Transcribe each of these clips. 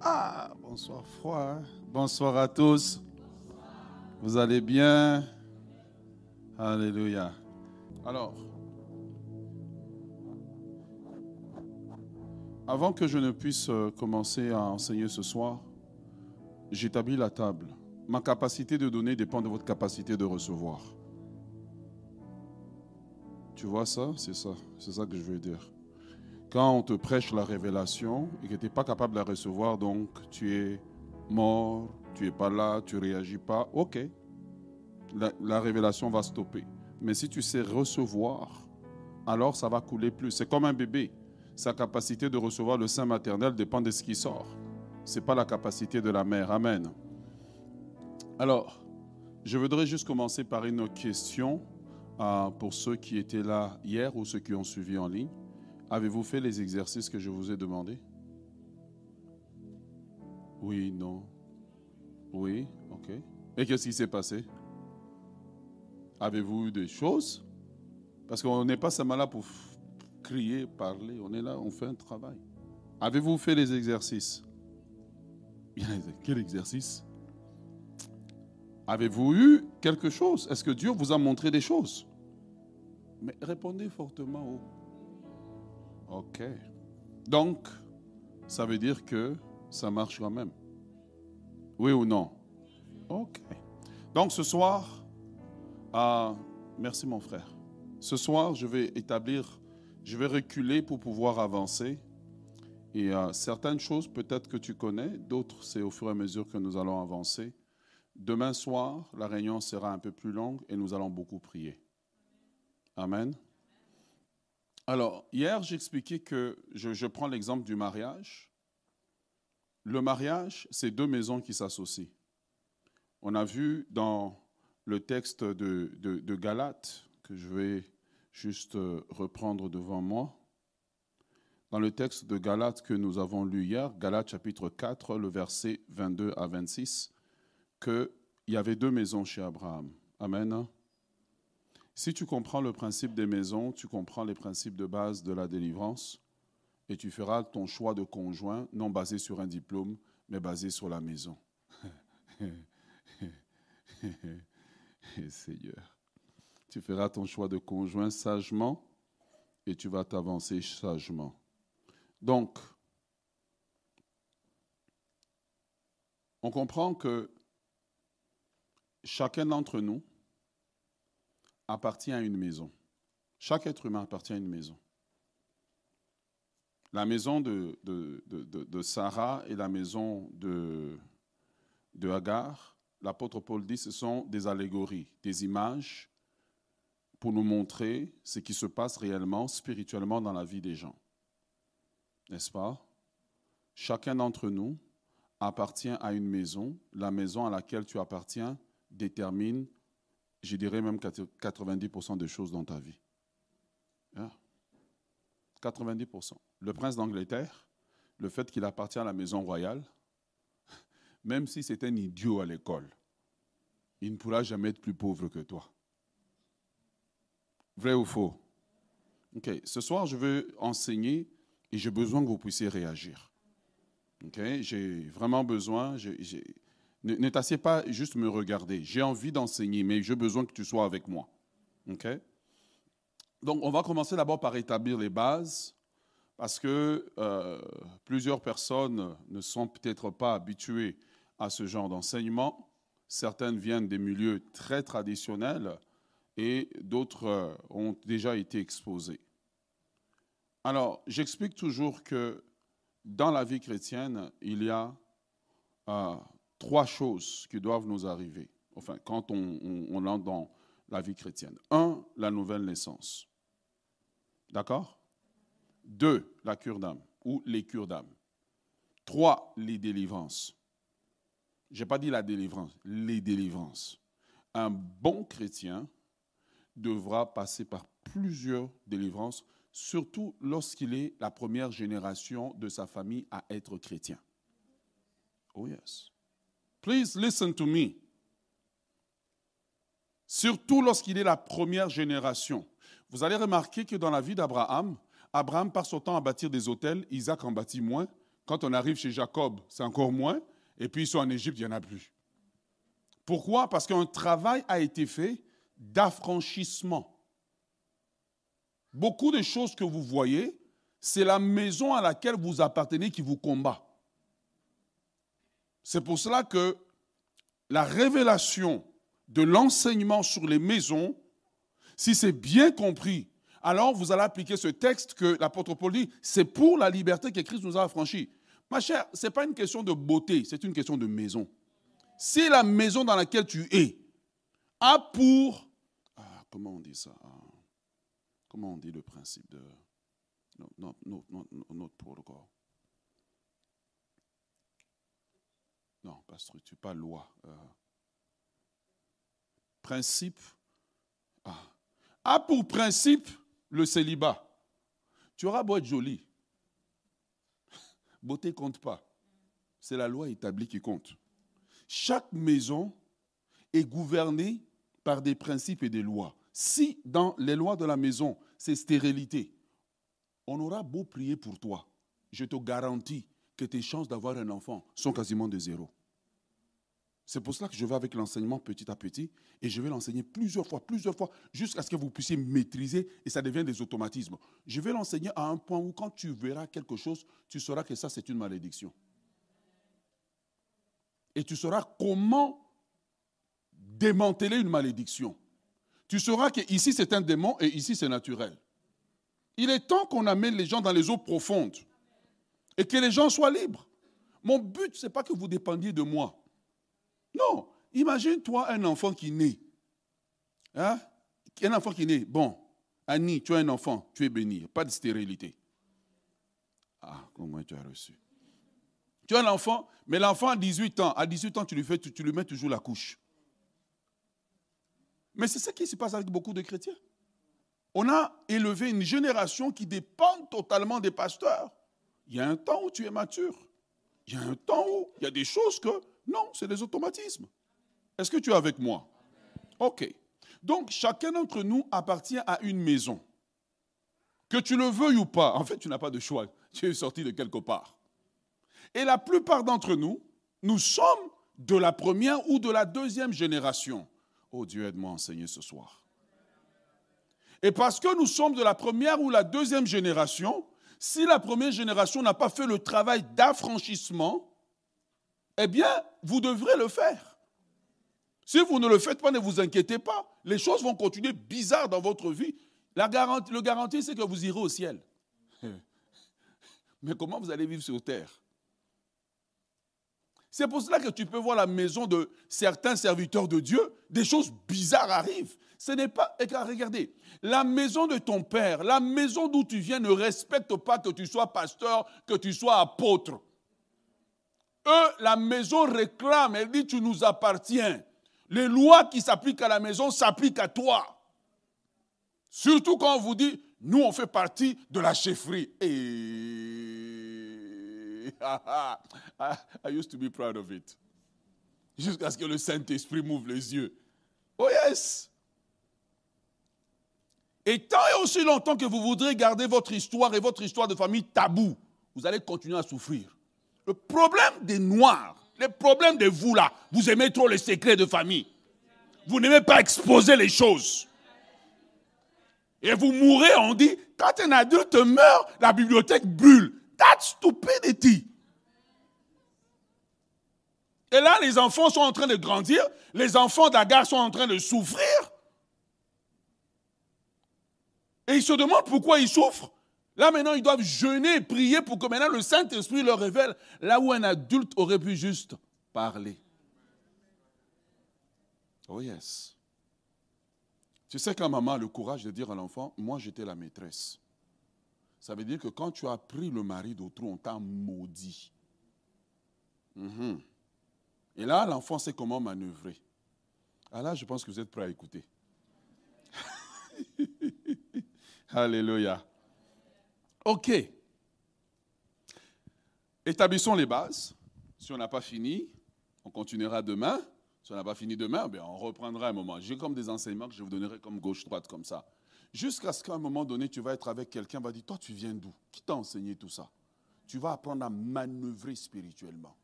Ah, bonsoir froid. hein. Bonsoir à tous. Vous allez bien? Alléluia. Alors, avant que je ne puisse euh, commencer à enseigner ce soir, j'établis la table. Ma capacité de donner dépend de votre capacité de recevoir. Tu vois ça? C'est ça. C'est ça que je veux dire. Quand on te prêche la révélation et que tu n'es pas capable de la recevoir, donc tu es mort, tu n'es pas là, tu ne réagis pas, ok. La, la révélation va stopper. Mais si tu sais recevoir, alors ça va couler plus. C'est comme un bébé. Sa capacité de recevoir le sein maternel dépend de ce qui sort. Ce n'est pas la capacité de la mère. Amen. Alors, je voudrais juste commencer par une question euh, pour ceux qui étaient là hier ou ceux qui ont suivi en ligne. Avez-vous fait les exercices que je vous ai demandés? Oui, non. Oui, ok. Et qu'est-ce qui s'est passé? Avez-vous eu des choses? Parce qu'on n'est pas seulement là pour crier, parler, on est là, on fait un travail. Avez-vous fait les exercices? Quel exercice? Avez-vous eu quelque chose? Est-ce que Dieu vous a montré des choses? Mais répondez fortement au Ok. Donc, ça veut dire que ça marche quand même. Oui ou non? Ok. Donc ce soir, merci mon frère. Ce soir, je vais établir, je vais reculer pour pouvoir avancer. Et euh, certaines choses, peut-être que tu connais, d'autres, c'est au fur et à mesure que nous allons avancer. Demain soir, la réunion sera un peu plus longue et nous allons beaucoup prier. Amen. Alors, hier, j'expliquais que je, je prends l'exemple du mariage. Le mariage, c'est deux maisons qui s'associent. On a vu dans le texte de, de, de Galates, que je vais juste euh, reprendre devant moi. Dans le texte de Galates que nous avons lu hier, Galates chapitre 4, le verset 22 à 26, qu'il y avait deux maisons chez Abraham. Amen. Si tu comprends le principe des maisons, tu comprends les principes de base de la délivrance et tu feras ton choix de conjoint non basé sur un diplôme, mais basé sur la maison. Seigneur, tu feras ton choix de conjoint sagement et tu vas t'avancer sagement. Donc, on comprend que chacun d'entre nous appartient à une maison. Chaque être humain appartient à une maison. La maison de, Sarah et la maison de, de Hagar, l'apôtre Paul dit, ce sont des allégories, des images pour nous montrer ce qui se passe réellement, spirituellement dans la vie des gens. N'est-ce pas? Chacun d'entre nous appartient à une maison. La maison à laquelle tu appartiens détermine je dirais même 90% des choses dans ta vie. Hein? 90%. Le prince d'Angleterre, le fait qu'il appartient à la maison royale, même si c'est un idiot à l'école, il ne pourra jamais être plus pauvre que toi. Vrai ou faux? OK. Ce soir, je veux enseigner et j'ai besoin que vous puissiez réagir. OK? J'ai vraiment besoin. Ne, t'assieds pas juste me regarder. J'ai envie d'enseigner, mais j'ai besoin que tu sois avec moi. OK? Donc, on va commencer d'abord par établir les bases, parce que euh, plusieurs personnes ne sont peut-être pas habituées à ce genre d'enseignement. Certaines viennent des milieux très traditionnels et d'autres euh, ont déjà été exposées. Alors, j'explique toujours que dans la vie chrétienne, il y a euh, trois choses qui doivent nous arriver, enfin, quand on, on, on entre dans la vie chrétienne. Un, la nouvelle naissance. D'accord? Deux, la cure d'âme ou les cures d'âme. Trois, les délivrances. Je n'ai pas dit la délivrance, les délivrances. Un bon chrétien devra passer par plusieurs délivrances, surtout lorsqu'il est la première génération de sa famille à être chrétien. Oh yes. Please listen to me. Surtout lorsqu'il est la première génération. Vous allez remarquer que dans la vie d'Abraham, Abraham passe son temps à bâtir des hôtels, Isaac en bâtit moins. Quand on arrive chez Jacob, c'est encore moins. Et puis ils sont en Égypte, il n'y en a plus. Pourquoi? Parce qu'un travail a été fait d'affranchissement. Beaucoup de choses que vous voyez, c'est la maison à laquelle vous appartenez qui vous combat. C'est pour cela que la révélation de l'enseignement sur les maisons, si c'est bien compris, alors vous allez appliquer ce texte que l'apôtre Paul dit, c'est pour la liberté que Christ nous a affranchis. Ma chère, ce n'est pas une question de beauté, c'est une question de maison. Si la maison dans laquelle tu es a pour... Ah, comment on dit ça ah, Comment on dit le principe de... Notre. Non, pas structure, pas loi. Euh, principe. Ah. A pour principe le célibat. Tu auras beau être joli. Beauté compte pas. C'est la loi établie qui compte. Chaque maison est gouvernée par des principes et des lois. Si dans les lois de la maison, c'est stérilité, on aura beau prier pour toi, je te garantis que tes chances d'avoir un enfant sont quasiment de zéro. C'est pour cela que je vais avec l'enseignement petit à petit et je vais l'enseigner plusieurs fois, plusieurs fois, jusqu'à ce que vous puissiez maîtriser et ça devienne des automatismes. Je vais l'enseigner à un point où quand tu verras quelque chose, tu sauras que ça c'est une malédiction. Et tu sauras comment démanteler une malédiction. Tu sauras que ici c'est un démon et ici c'est naturel. Il est temps qu'on amène les gens dans les eaux profondes et que les gens soient libres. Mon but, ce n'est pas que vous dépendiez de moi. Non, imagine-toi un enfant qui naît. Hein? Un enfant qui naît. Bon, Annie, tu as un enfant, tu es béni. Pas de stérilité. Ah, comment tu as reçu? Tu as un enfant, mais l'enfant a 18 ans. À 18 ans, tu lui, fais, tu lui mets toujours la couche. Mais c'est ce qui se passe avec beaucoup de chrétiens. On a élevé une génération qui dépend totalement des pasteurs. Il y a un temps où tu es mature. Il y a un temps où il y a des choses que non, c'est des automatismes. Est-ce que tu es avec moi? Ok. Donc, chacun d'entre nous appartient à une maison. Que tu le veuilles ou pas, en fait, tu n'as pas de choix. Tu es sorti de quelque part. Et la plupart d'entre nous, nous sommes de la première ou de la deuxième génération. Oh Dieu, aide-moi à enseigner ce soir. Et parce que nous sommes de la première ou la deuxième génération, si la première génération n'a pas fait le travail d'affranchissement, eh bien, vous devrez le faire. Si vous ne le faites pas, ne vous inquiétez pas. Les choses vont continuer bizarres dans votre vie. La garantie, le garantie, c'est que vous irez au ciel. Mais comment vous allez vivre sur terre? C'est pour cela que tu peux voir la maison de certains serviteurs de Dieu, des choses bizarres arrivent. Ce n'est pas, regardez, la maison de ton père, la maison d'où tu viens ne respecte pas que tu sois pasteur, que tu sois apôtre. Eux, la maison réclame, elle dit, tu nous appartiens. Les lois qui s'appliquent à la maison s'appliquent à toi. Surtout quand on vous dit, nous, on fait partie de la chefferie. Et... I used to be proud of it. Jusqu'à ce que le Saint-Esprit m'ouvre les yeux. Oh yes! Et tant et aussi longtemps que vous voudrez garder votre histoire et votre histoire de famille tabou, vous allez continuer à souffrir. Le problème des Noirs, le problème de vous là, vous aimez trop les secrets de famille. Vous n'aimez pas exposer les choses. Et vous mourrez, on dit, quand un adulte meurt, la bibliothèque brûle. That's stupidity. Et là, les enfants sont en train de grandir, les enfants d'Agar sont en train de souffrir. Et ils se demandent pourquoi ils souffrent. Là maintenant, ils doivent jeûner et prier pour que maintenant le Saint-Esprit leur révèle là où un adulte aurait pu juste parler. Oh yes. Tu sais quand maman a le courage de dire à l'enfant, moi j'étais la maîtresse. Ça veut dire que quand tu as pris le mari d'autrui, on t'a maudit. Mhm. Et là, l'enfant sait comment manœuvrer. Ah là, je pense que vous êtes prêts à écouter. Alléluia. OK. Établissons les bases. Si on n'a pas fini, on continuera demain. Si on n'a pas fini demain, bien, on reprendra un moment. J'ai comme des enseignements que je vous donnerai comme gauche-droite, comme ça. Jusqu'à ce qu'à un moment donné, tu vas être avec quelqu'un, va dire, toi, tu viens d'où? Qui t'a enseigné tout ça? Tu vas apprendre à manœuvrer spirituellement.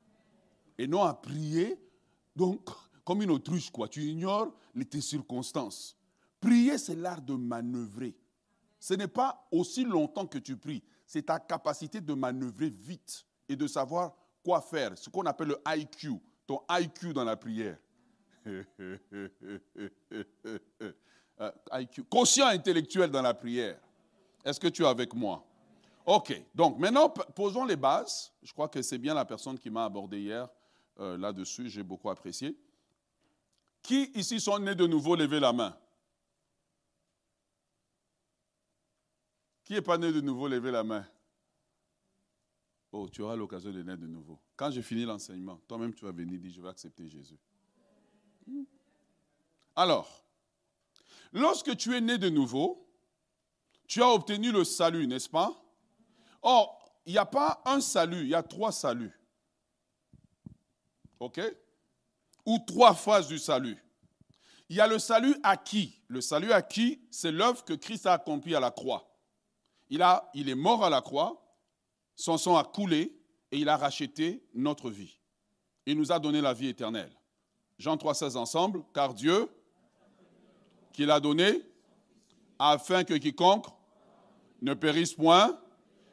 Et non à prier, donc, comme une autruche, quoi. Tu ignores les, tes circonstances. Prier, c'est l'art de manœuvrer. Ce n'est pas aussi longtemps que tu pries, c'est ta capacité de manœuvrer vite et de savoir quoi faire, ce qu'on appelle le IQ, ton IQ dans la prière. IQ, quotient intellectuel dans la prière. Est-ce que tu es avec moi? Ok, donc maintenant posons les bases. Je crois que c'est bien la personne qui m'a abordé hier euh, là-dessus, j'ai beaucoup apprécié. Qui ici sont nés de nouveau, levez la main. Qui n'est pas né de nouveau, levez la main. Oh, tu auras l'occasion de naître de nouveau. Quand j'ai fini l'enseignement, toi-même tu vas venir dire, je vais accepter Jésus. Alors, lorsque tu es né de nouveau, tu as obtenu le salut, n'est-ce pas? Or, il n'y a pas un salut, il y a trois saluts. OK? Ou trois phases du salut. Il y a le salut acquis. Le salut acquis, c'est l'œuvre que Christ a accomplie à la croix. Il, est mort à la croix, son sang a coulé et il a racheté notre vie. Il nous a donné la vie éternelle. Jean 3,16 ensemble, car Dieu, qu'il a donné, afin que quiconque ne périsse point,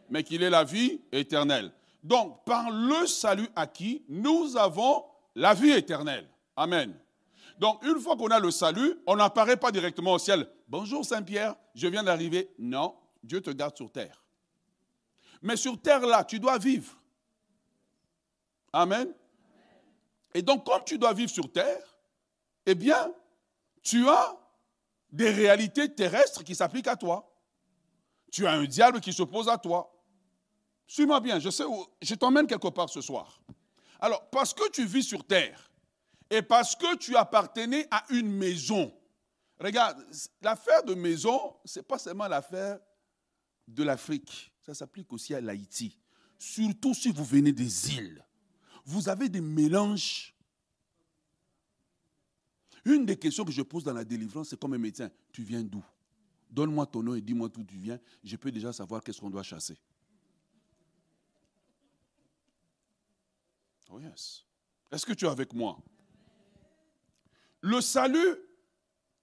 mais qu'il ait la vie éternelle. Donc, par le salut acquis, nous avons la vie éternelle. Amen. Donc, une fois qu'on a le salut, on n'apparaît pas directement au ciel. Bonjour Saint-Pierre, je viens d'arriver. Non, Dieu te garde sur terre. Mais sur terre, là, tu dois vivre. Amen. Et donc, comme tu dois vivre sur terre, eh bien, tu as des réalités terrestres qui s'appliquent à toi. Tu as un diable qui s'oppose à toi. Suis-moi bien, je sais où, je t'emmène quelque part ce soir. Alors, parce que tu vis sur terre et parce que tu appartenais à une maison, regarde, l'affaire de maison, ce n'est pas seulement l'affaire de l'Afrique. Ça s'applique aussi à l'Haïti. Surtout si vous venez des îles. Vous avez des mélanges. Une des questions que je pose dans la délivrance, c'est comme un médecin, tu viens d'où? Donne-moi ton nom et dis-moi d'où tu viens. Je peux déjà savoir qu'est-ce qu'on doit chasser. Oh yes. Est-ce que tu es avec moi? Le salut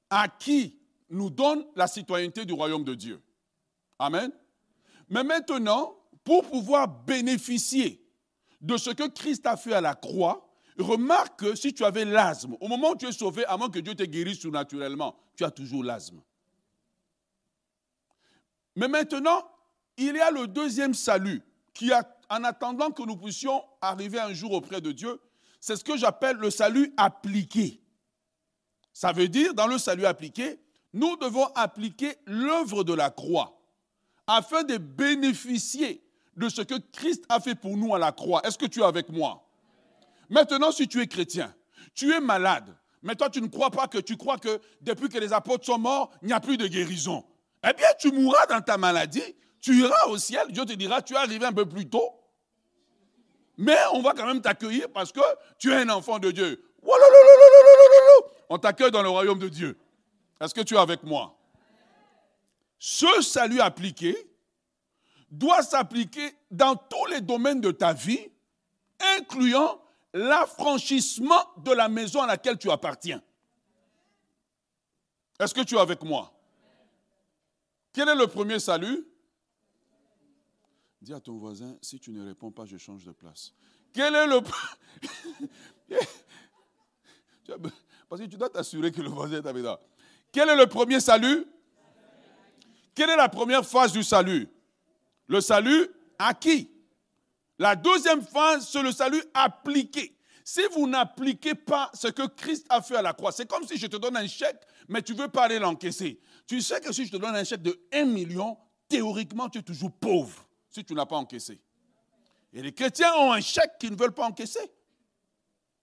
à qui nous donne la citoyenneté du royaume de Dieu. Amen. Mais maintenant, pour pouvoir bénéficier de ce que Christ a fait à la croix, remarque que si tu avais l'asthme, au moment où tu es sauvé, à moins que Dieu te guérisse surnaturellement, tu as toujours l'asthme. Mais maintenant, il y a le deuxième salut qui, en attendant que nous puissions arriver un jour auprès de Dieu, c'est ce que j'appelle le salut appliqué. Ça veut dire, dans le salut appliqué, nous devons appliquer l'œuvre de la croix afin de bénéficier de ce que Christ a fait pour nous à la croix. Est-ce que tu es avec moi? Maintenant, si tu es chrétien, tu es malade, mais toi tu ne crois pas que tu crois que depuis que les apôtres sont morts, il n'y a plus de guérison. Eh bien, tu mourras dans ta maladie, tu iras au ciel, Dieu te dira, tu es arrivé un peu plus tôt, mais on va quand même t'accueillir parce que tu es un enfant de Dieu. On t'accueille dans le royaume de Dieu. Est-ce que tu es avec moi ce salut appliqué doit s'appliquer dans tous les domaines de ta vie, incluant l'affranchissement de la maison à laquelle tu appartiens. Est-ce que tu es avec moi? Quel est le premier salut? Dis à ton voisin, si tu ne réponds pas, je change de place. Quel est le... Parce que tu dois t'assurer que le voisin est avec toi. Quel est le premier salut? Quelle est la première phase du salut? Le salut acquis. La deuxième phase, c'est le salut appliqué. Si vous n'appliquez pas ce que Christ a fait à la croix, c'est comme si je te donne un chèque, mais tu ne veux pas aller l'encaisser. Tu sais que si je te donne un chèque de 1 million, théoriquement, tu es toujours pauvre si tu n'as pas encaissé. Et les chrétiens ont un chèque qu'ils ne veulent pas encaisser.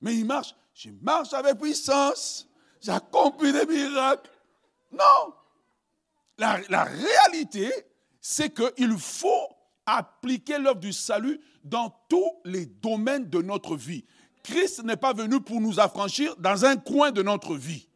Mais ils marchent. Je marche avec puissance. J'accomplis des miracles. Non, la, réalité, c'est qu'il faut appliquer l'œuvre du salut dans tous les domaines de notre vie. Christ n'est pas venu pour nous affranchir dans un coin de notre vie.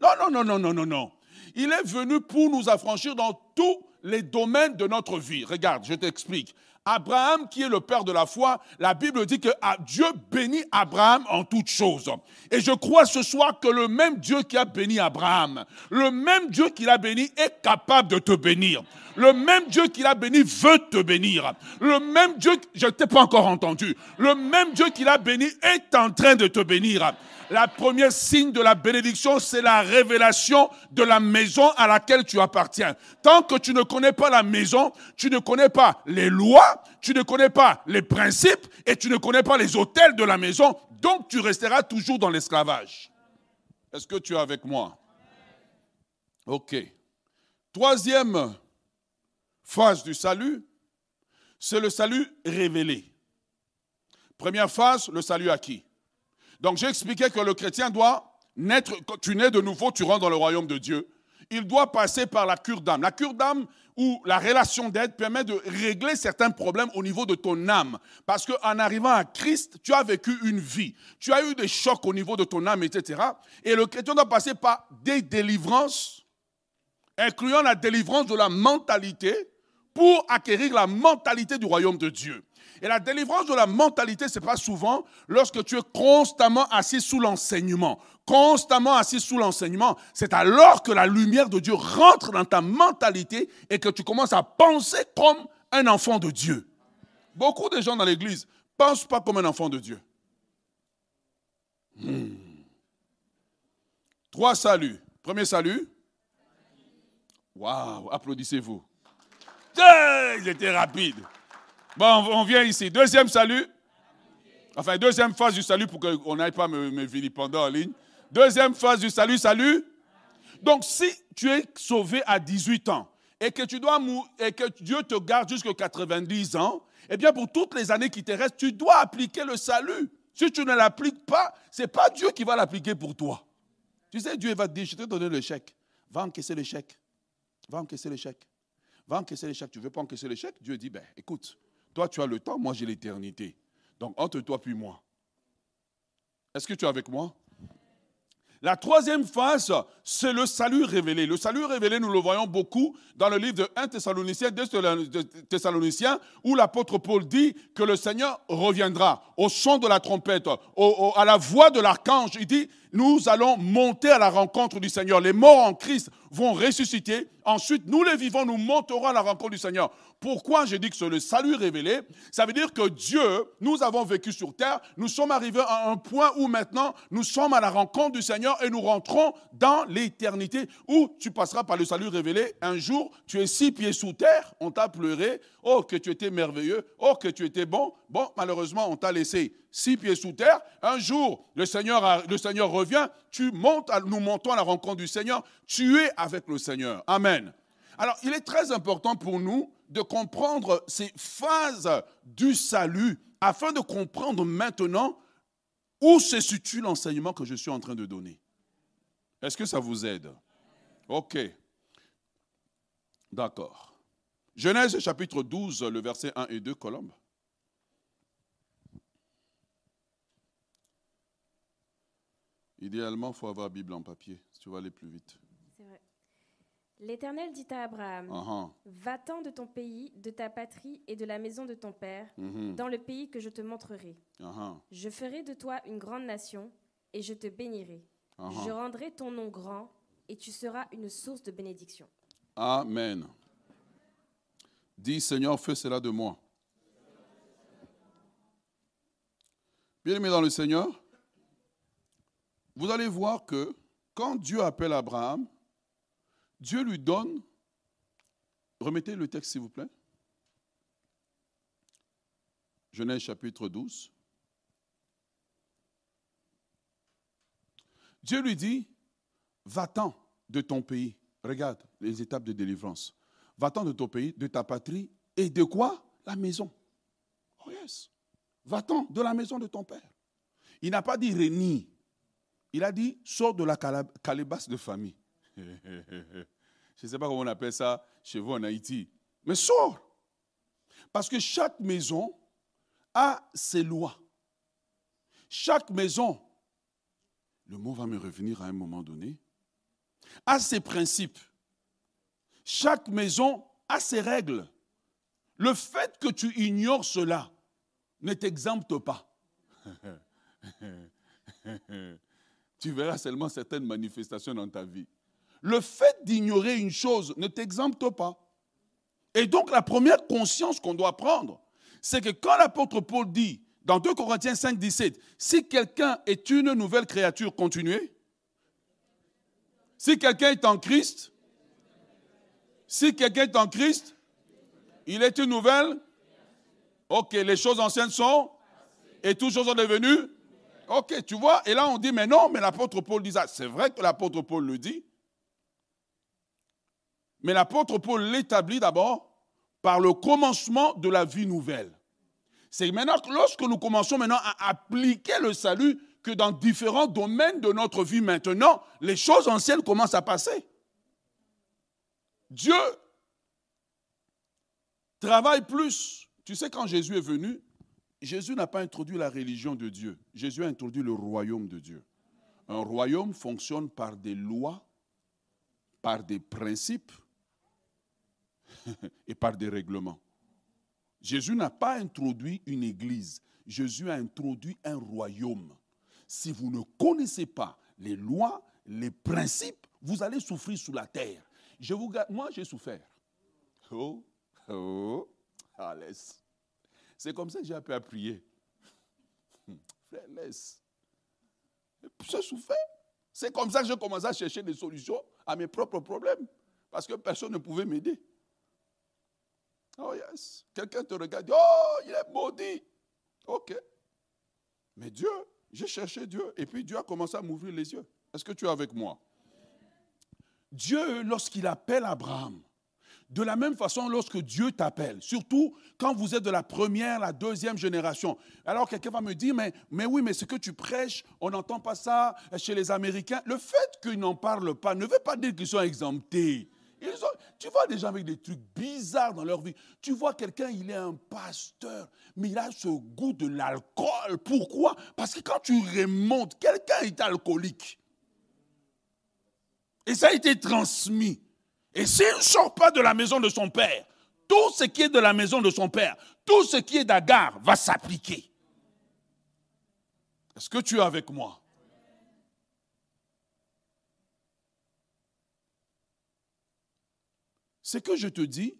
Non, non, non, non, non, non, non. Il est venu pour nous affranchir dans tous les domaines de notre vie. Regarde, je t'explique. Abraham, qui est le père de la foi, la Bible dit que ah, Dieu bénit Abraham en toutes choses. Et je crois ce soir que le même Dieu qui a béni Abraham, le même Dieu qui l'a béni est capable de te bénir. Le même Dieu qui l'a béni veut te bénir. Le même Dieu, je ne t'ai pas encore entendu, le même Dieu qui l'a béni est en train de te bénir. La première signe de la bénédiction, c'est la révélation de la maison à laquelle tu appartiens. Tant que tu ne connais pas la maison, tu ne connais pas les lois, tu ne connais pas les principes et tu ne connais pas les hôtels de la maison, donc tu resteras toujours dans l'esclavage. Est-ce que tu es avec moi? Ok. Troisième phase du salut, c'est le salut révélé. Première phase, le salut acquis. Donc j'ai expliqué que le chrétien doit naître, quand tu nais de nouveau, tu rentres dans le royaume de Dieu. Il doit passer par la cure d'âme. La cure d'âme ou la relation d'aide permet de régler certains problèmes au niveau de ton âme. Parce qu'en arrivant à Christ, tu as vécu une vie. Tu as eu des chocs au niveau de ton âme, etc. Et le chrétien doit passer par des délivrances, incluant la délivrance de la mentalité, pour acquérir la mentalité du royaume de Dieu. Et la délivrance de la mentalité, ce n'est pas souvent lorsque tu es constamment assis sous l'enseignement. Constamment assis sous l'enseignement, c'est alors que la lumière de Dieu rentre dans ta mentalité et que tu commences à penser comme un enfant de Dieu. Beaucoup de gens dans l'église ne pensent pas comme un enfant de Dieu. Hmm. Trois saluts. Premier salut. Waouh, applaudissez-vous. Ils étaient rapides. Bon, on vient ici. Deuxième salut. Enfin, deuxième phase du salut pour qu'on n'aille pas me, me pendant en ligne. Deuxième phase du salut, salut. Donc, si tu es sauvé à 18 ans et que tu dois et que Dieu te garde jusqu'à 90 ans, eh bien, pour toutes les années qui te restent, tu dois appliquer le salut. Si tu ne l'appliques pas, ce n'est pas Dieu qui va l'appliquer pour toi. Tu sais, Dieu va te dire, je te donner le chèque. Va encaisser le chèque. Va encaisser le chèque. Va encaisser le chèque. Tu ne veux pas encaisser le chèque? Dieu dit, ben, écoute, toi, tu as le temps, moi, j'ai l'éternité. Donc, entre toi puis moi. Est-ce que tu es avec moi? La troisième phase, c'est le salut révélé. Le salut révélé, nous le voyons beaucoup dans le livre de 1 Thessaloniciens, 2 Thessaloniciens, où l'apôtre Paul dit que le Seigneur reviendra au son de la trompette, à la voix de l'archange. Il dit, nous allons monter à la rencontre du Seigneur. Les morts en Christ vont ressusciter. Ensuite, nous les vivants, nous monterons à la rencontre du Seigneur. Pourquoi je dis que c'est le salut révélé? Ça veut dire que Dieu, nous avons vécu sur terre, nous sommes arrivés à un point où maintenant nous sommes à la rencontre du Seigneur et nous rentrons dans l'éternité où tu passeras par le salut révélé. Un jour, tu es six pieds sous terre, on t'a pleuré, oh que tu étais merveilleux, oh que tu étais bon. Bon, malheureusement, on t'a laissé six pieds sous terre. Un jour, le Seigneur, revient, tu montes, nous montons à la rencontre du Seigneur, tu es avec le Seigneur. Amen. Alors, il est très important pour nous de comprendre ces phases du salut afin de comprendre maintenant où se situe l'enseignement que je suis en train de donner. Est-ce que ça vous aide? Ok. D'accord. Genèse chapitre 12, le verset 1 et 2, Colombe. Idéalement, il faut avoir Bible en papier, si tu vas aller plus vite. C'est vrai. L'Éternel dit à Abraham, uh-huh. Va-t'en de ton pays, de ta patrie et de la maison de ton père, mm-hmm. dans le pays que je te montrerai. Uh-huh. Je ferai de toi une grande nation, et je te bénirai. Je rendrai ton nom grand, et tu seras une source de bénédiction. Amen. Dis, Seigneur, fais cela de moi. Bien aimé dans le Seigneur, vous allez voir que quand Dieu appelle Abraham, Dieu lui donne, remettez le texte s'il vous plaît, Genèse chapitre 12. Dieu lui dit, va-t'en de ton pays. Regarde les étapes de délivrance. Va-t'en de ton pays, de ta patrie, et de quoi? La maison. Oh yes. Va-t'en de la maison de ton père. Il n'a pas dit renie. Il a dit, sors de la calebasse de famille. Je ne sais pas comment on appelle ça chez vous en Haïti. Mais sors. Parce que chaque maison a ses lois. Chaque maison, le mot va me revenir à un moment donné. a ses principes. Chaque maison a ses règles. Le fait que tu ignores cela ne t'exempte pas. tu verras seulement certaines manifestations dans ta vie. Le fait d'ignorer une chose ne t'exempte pas. Et donc la première conscience qu'on doit prendre, c'est que quand l'apôtre Paul dit dans 2 Corinthiens 5, 17, si quelqu'un est une nouvelle créature, continuez. Si quelqu'un est en Christ, si quelqu'un est en Christ, il est une nouvelle. Ok, les choses anciennes sont et toutes choses sont devenues. Ok, tu vois, et là on dit, mais non, mais l'apôtre Paul dit ça. C'est vrai que l'apôtre Paul le dit. Mais l'apôtre Paul l'établit d'abord par le commencement de la vie nouvelle. C'est maintenant que lorsque nous commençons maintenant à appliquer le salut que dans différents domaines de notre vie maintenant, les choses anciennes commencent à passer. Dieu travaille plus. Tu sais, quand Jésus est venu, Jésus n'a pas introduit la religion de Dieu. Jésus a introduit le royaume de Dieu. Un royaume fonctionne par des lois, par des principes et par des règlements. Jésus n'a pas introduit une église. Jésus a introduit un royaume. Si vous ne connaissez pas les lois, les principes, vous allez souffrir sous la terre. Je vous, moi, j'ai souffert. Oh, oh. C'est comme ça que j'ai appris à prier. Frère, laisse. J'ai souffert. C'est comme ça que j'ai commencé à chercher des solutions à mes propres problèmes. Parce que personne ne pouvait m'aider. Oh yes. Quelqu'un te regarde, oh, il est maudit. Ok. Mais Dieu, j'ai cherché Dieu. Et puis Dieu a commencé à m'ouvrir les yeux. Est-ce que tu es avec moi? Dieu, lorsqu'il appelle Abraham, de la même façon, lorsque Dieu t'appelle, surtout quand vous êtes de la première, la deuxième génération. Alors quelqu'un va me dire, mais, mais oui, mais ce que tu prêches, on n'entend pas ça chez les Américains. Le fait qu'ils n'en parlent pas ne veut pas dire qu'ils sont exemptés. tu vois des gens avec des trucs bizarres dans leur vie. Tu vois quelqu'un, il est un pasteur, mais il a ce goût de l'alcool. Pourquoi? Parce que quand tu remontes, quelqu'un est alcoolique. Et ça a été transmis. Et s'il ne sort pas de la maison de son père, tout ce qui est de la maison de son père, tout ce qui est d'Agar va s'appliquer. Est-ce que tu es avec moi? Ce que je te dis,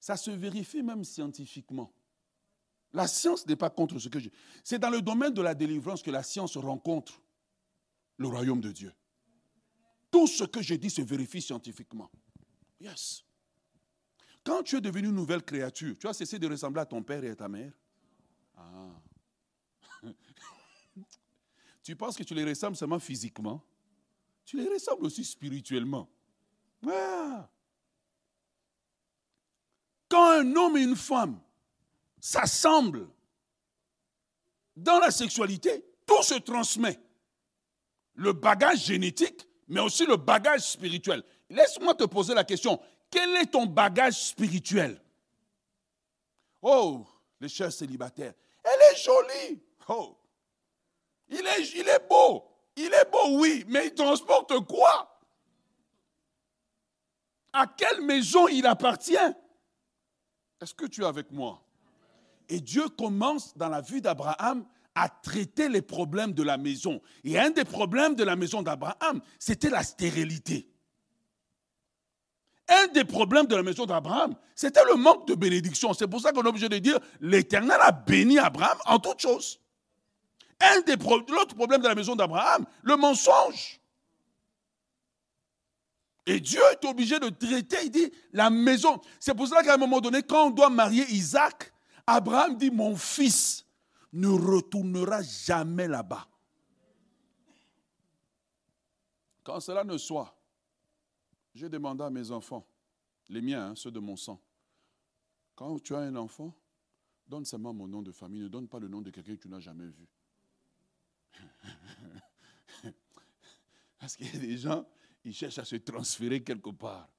ça se vérifie même scientifiquement. La science n'est pas contre ce que je... C'est dans le domaine de la délivrance que la science rencontre le royaume de Dieu. Tout ce que je dis se vérifie scientifiquement. Yes. Quand tu es devenu une nouvelle créature, tu as cessé de ressembler à ton père et à ta mère? Ah. tu penses que tu les ressembles seulement physiquement? Tu les ressembles aussi spirituellement. Ah. Quand un homme et une femme s'assemblent dans la sexualité, tout se transmet. Le bagage génétique, mais aussi le bagage spirituel. Laisse-moi te poser la question. Quel est ton bagage spirituel? Oh, les chers célibataires, elle est jolie. Oh, il est, il est beau. Il est beau, oui, mais il transporte quoi? À quelle maison il appartient? Est-ce que tu es avec moi? Et Dieu commence dans la vie d'Abraham à traiter les problèmes de la maison. Et un des problèmes de la maison d'Abraham, c'était la stérilité. Un des problèmes de la maison d'Abraham, c'était le manque de bénédiction. C'est pour ça qu'on est obligé de dire, l'Éternel a béni Abraham en toutes choses. Un des l'autre problème de la maison d'Abraham, le mensonge. Et Dieu est obligé de traiter, il dit, la maison. C'est pour ça qu'à un moment donné, quand on doit marier Isaac, Abraham dit, mon fils ne retournera jamais là-bas. Quand cela ne soit, j'ai demandé à mes enfants, les miens, hein, ceux de mon sang, quand tu as un enfant, donne seulement mon nom de famille, ne donne pas le nom de quelqu'un que tu n'as jamais vu. Parce qu'il y a des gens, ils cherchent à se transférer quelque part.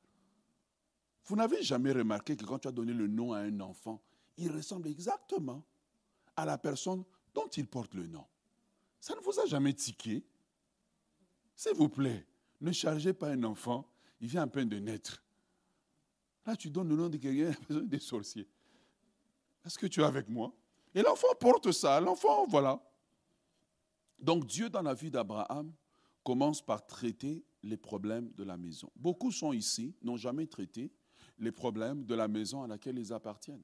Vous n'avez jamais remarqué que quand tu as donné le nom à un enfant, il ressemble exactement à la personne dont il porte le nom. Ça ne vous a jamais tiqué? S'il vous plaît, Ne chargez pas un enfant, il vient à peine de naître. Là, tu donnes le nom de quelqu'un, des sorciers. Est-ce que tu es avec moi? Et l'enfant porte ça. L'enfant, voilà. Donc Dieu, dans la vie d'Abraham, commence par traiter les problèmes de la maison. Beaucoup sont ici, n'ont jamais traité les problèmes de la maison à laquelle ils appartiennent.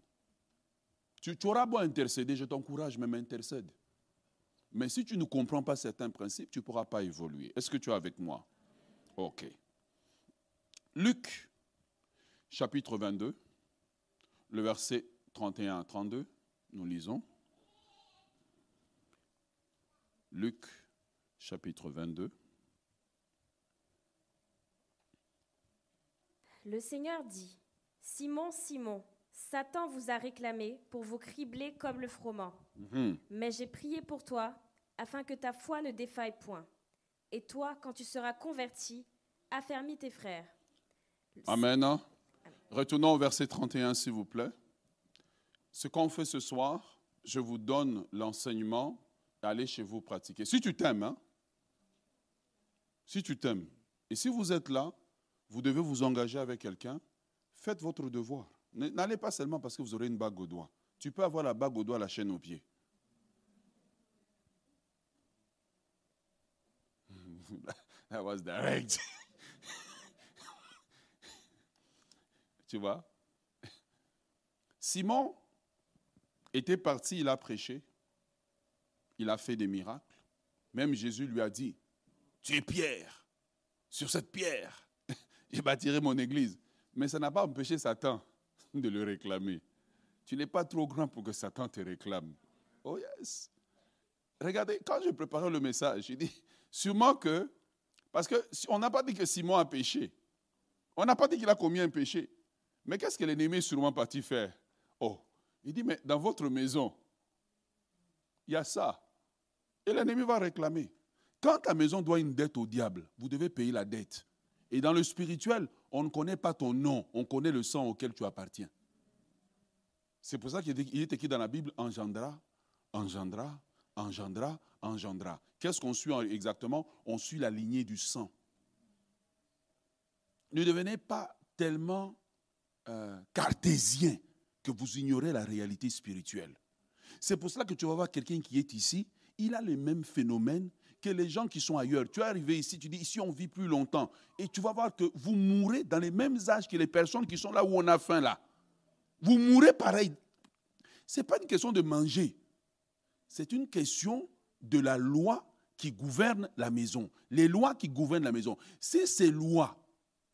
Tu, tu auras beau intercéder, je t'encourage, même intercède. Mais si tu ne comprends pas certains principes, tu ne pourras pas évoluer. Est-ce que tu es avec moi? Ok. Luc, chapitre 22, le verset 31 à 32, nous lisons. Luc, chapitre 22. Le Seigneur dit, Simon, Simon, Satan vous a réclamé pour vous cribler comme le froment. Mhm. Mais j'ai prié pour toi afin que ta foi ne défaille point. Et toi, quand tu seras converti, affermis tes frères. Amen. Retournons au verset 31, s'il vous plaît. Ce qu'on fait ce soir, je vous donne l'enseignement allez chez vous pratiquer. Si tu t'aimes, hein? si tu t'aimes, et si vous êtes là, vous devez vous engager avec quelqu'un, faites votre devoir. N'allez pas seulement parce que vous aurez une bague au doigt. Tu peux avoir la bague au doigt, la chaîne au pied. That was direct. Tu vois Simon était parti, il a prêché, il a fait des miracles. Même Jésus lui a dit, tu es Pierre, sur cette pierre, je bâtirai mon église. Mais ça n'a pas empêché Satan de le réclamer. Tu n'es pas trop grand pour que Satan te réclame. Oh yes. Regardez, quand je préparais le message, j'ai dit, sûrement que, parce qu'on n'a pas dit que Simon a péché. On n'a pas dit qu'il a commis un péché. Mais qu'est-ce que l'ennemi est sûrement parti faire? Oh, il dit, mais dans votre maison, il y a ça. Et l'ennemi va réclamer. Quand ta maison doit une dette au diable, vous devez payer la dette. Et dans le spirituel, on ne connaît pas ton nom, on connaît le sang auquel tu appartiens. C'est pour ça qu'il est écrit dans la Bible engendra, engendra, engendra, engendra. Qu'est-ce qu'on suit exactement? On suit la lignée du sang. Ne devenez pas tellement euh, cartésien que vous ignorez la réalité spirituelle. C'est pour cela que tu vas voir quelqu'un qui est ici, il a les mêmes phénomènes que les gens qui sont ailleurs. Tu es arrivé ici, tu dis ici on vit plus longtemps. Et tu vas voir que vous mourrez dans les mêmes âges que les personnes qui sont là où on a faim là. Vous mourrez pareil. Ce n'est pas une question de manger. C'est une question de la loi qui gouverne la maison. Les lois qui gouvernent la maison. Si ces lois